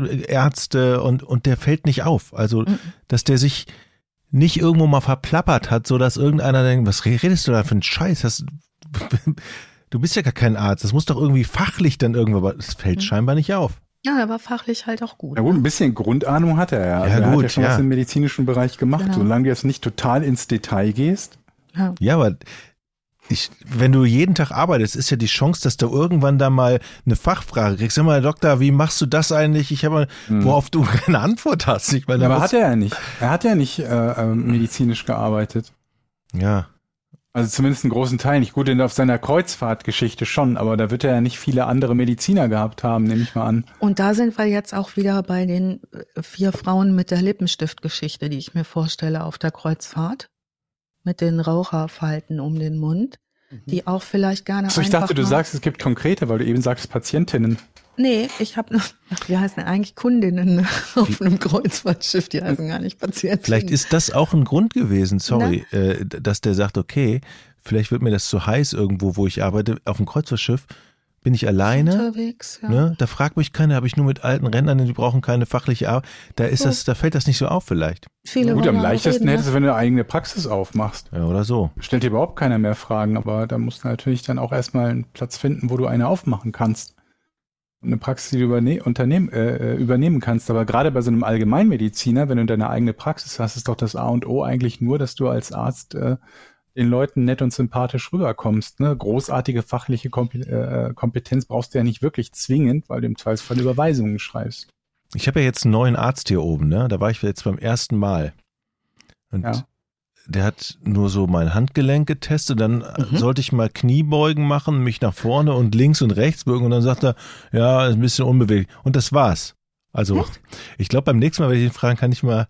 äh, Ärzte und, und der fällt nicht auf. Also, Mhm. dass der sich nicht irgendwo mal verplappert hat, so dass irgendeiner denkt, was redest du da für einen Scheiß? Das, du bist ja gar kein Arzt. Das muss doch irgendwie fachlich dann irgendwo, aber es fällt Mhm. scheinbar nicht auf. Ja, er war fachlich halt auch gut. Ja gut, ne? ein bisschen Grundahnung hat er ja. Ja, er hat gut, ja schon ja. was im medizinischen Bereich gemacht. Genau. Solange du jetzt nicht total ins Detail gehst. Ja. Ja, aber ich, wenn du jeden Tag arbeitest, ist ja die Chance, dass du irgendwann da mal eine Fachfrage kriegst. Sag mal, Doktor, wie machst du das eigentlich? Ich habe, Hm. worauf du keine Antwort hast. Ich meine, Ja, aber hat er ja nicht. Er hat ja nicht äh, ähm, medizinisch gearbeitet. ja, Also zumindest einen großen Teil nicht. Gut, in, auf seiner Kreuzfahrtgeschichte schon, aber da wird er ja nicht viele andere Mediziner gehabt haben, nehme ich mal an. Und da sind wir jetzt auch wieder bei den äh, vier Frauen mit der Lippenstiftgeschichte, die ich mir vorstelle auf der Kreuzfahrt. Mit den Raucherfalten um den Mund, die auch vielleicht gerne Achso, ich einfach dachte, du sagst, es gibt konkrete, weil du eben sagst Patientinnen. Nee, ich habe noch, ach, wie heißen eigentlich Kundinnen auf einem Kreuzfahrtschiff, die heißen gar nicht Patienten. vielleicht ist das auch ein Grund gewesen, sorry, äh, dass der sagt, okay, vielleicht wird mir das zu heiß irgendwo, wo ich arbeite, auf dem Kreuzfahrtschiff. bin ich alleine. Unterwegs, ja. Ne? Da fragt mich keiner, habe ich nur mit alten Rentnern, die brauchen keine fachliche Arbeit. Da ist das, da fällt das nicht so auf vielleicht. Viele Gut, am leichtesten reden, ne? hättest du, wenn du eine eigene Praxis aufmachst. Ja, oder so. Stellt dir überhaupt keiner mehr Fragen, aber da musst du natürlich dann auch erstmal einen Platz finden, wo du eine aufmachen kannst. Eine Praxis, die du überne unternehmen, äh, äh, übernehmen kannst. Aber gerade bei so einem Allgemeinmediziner, wenn du deine eigene Praxis hast, ist doch das A und O eigentlich nur, dass du als Arzt äh, den Leuten nett und sympathisch rüberkommst. Ne? Großartige fachliche Kompe äh, Kompetenz brauchst du ja nicht wirklich zwingend, weil du im Zweifelsfall Überweisungen schreibst. Ich habe ja jetzt einen neuen Arzt hier oben, ne? Da war ich jetzt beim ersten Mal. Und Ja. Der hat nur so mein Handgelenk getestet, dann Mhm. sollte ich mal Kniebeugen machen, mich nach vorne und links und rechts beugen und dann sagt er, ja, ist ein bisschen unbeweglich. Und das war's. Also, ich glaube, beim nächsten Mal werde ich ihn fragen, kann ich mal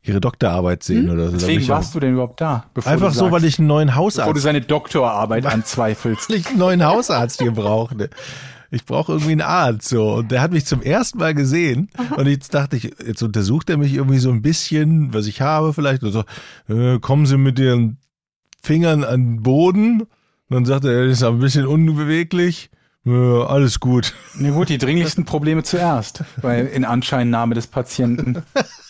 ihre Doktorarbeit sehen Hm? oder so. Deswegen ich auch- warst du denn überhaupt da? Einfach so, sagst, weil ich einen neuen bevor du Hausarzt, seine Doktorarbeit anzweifelst. weil ich einen neuen Hausarzt. Ne? Ich brauche irgendwie einen Arzt so und der hat mich zum ersten Mal gesehen und jetzt dachte ich, jetzt untersucht er mich irgendwie so ein bisschen, was ich habe vielleicht und so, äh, kommen Sie mit Ihren Fingern an den Boden und dann sagt er, er ist ein bisschen unbeweglich. Äh, alles gut. Na gut, die dringlichsten Probleme zuerst, weil in Anscheinnahme des Patienten.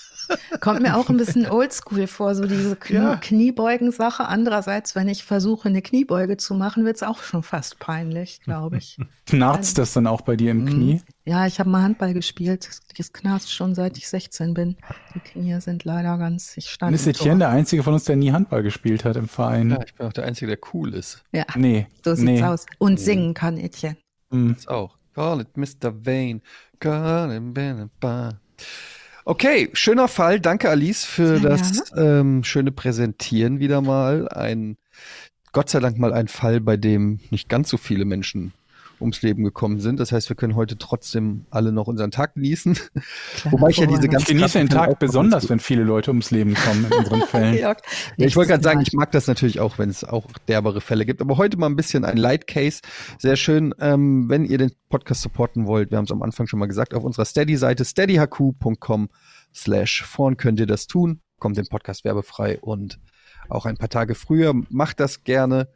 Kommt mir auch ein bisschen oldschool vor, so diese Knie Ja. Kniebeugen-Sache. Andererseits, wenn ich versuche, eine Kniebeuge zu machen, wird es auch schon fast peinlich, glaube ich. Knarzt das dann auch bei dir im Knie? ja, ich habe mal Handball gespielt. Das knarzt schon seit ich 16 bin. Die Knie sind leider ganz, ich stand Dann ist Etienne der Einzige von uns, der nie Handball gespielt hat im Verein. Ja, ich bin auch der Einzige, der cool ist. Ja, Nee. so sieht's nee. aus. Und singen kann Etienne. Hm. Ist auch. Call it Mr. Vane. Call it Ben-. Okay, schöner Fall. Danke, Alice, für Sehr das ähm, schöne Präsentieren wieder mal. Ein, Gott sei Dank mal ein Fall, bei dem nicht ganz so viele Menschen ums Leben gekommen sind. Das heißt, wir können heute trotzdem alle noch unseren Tag genießen. Klar, Wobei ich ja diese vorher ganz Ich genieße den Tag besonders, wenn viele Leute ums Leben kommen in unseren Fällen. Ja, ich wollte gerade sagen, ich mag das natürlich auch, wenn es auch derbere Fälle gibt. Aber heute mal ein bisschen ein Light Case. Sehr schön. Ähm, wenn ihr den Podcast supporten wollt, wir haben es am Anfang schon mal gesagt, auf unserer Steady-Seite steadyhq.com slash vorn könnt ihr das tun. Kommt den Podcast werbefrei und auch ein paar Tage früher. Macht das gerne.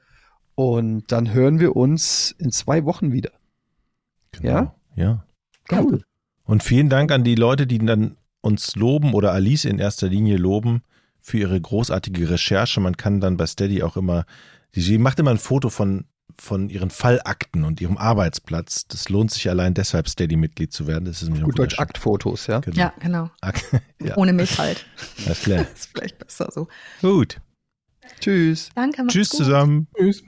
Und dann hören wir uns in zwei Wochen wieder. Ja? Ja. Cool. Und vielen Dank an die Leute, die dann uns loben oder Alice in erster Linie loben für ihre großartige Recherche. Man kann dann bei Steady auch immer, sie macht immer ein Foto von, von ihren Fallakten und ihrem Arbeitsplatz. Das lohnt sich allein deshalb, Steady-Mitglied zu werden. Das ist nämlich Gut Deutsch Aktfotos, ja? Genau. Ja, genau. Akt. ja, Ohne mich halt. alles klar. ist vielleicht besser so. Gut. Tschüss. Danke, macht's Tschüss gut. zusammen. Tschüss.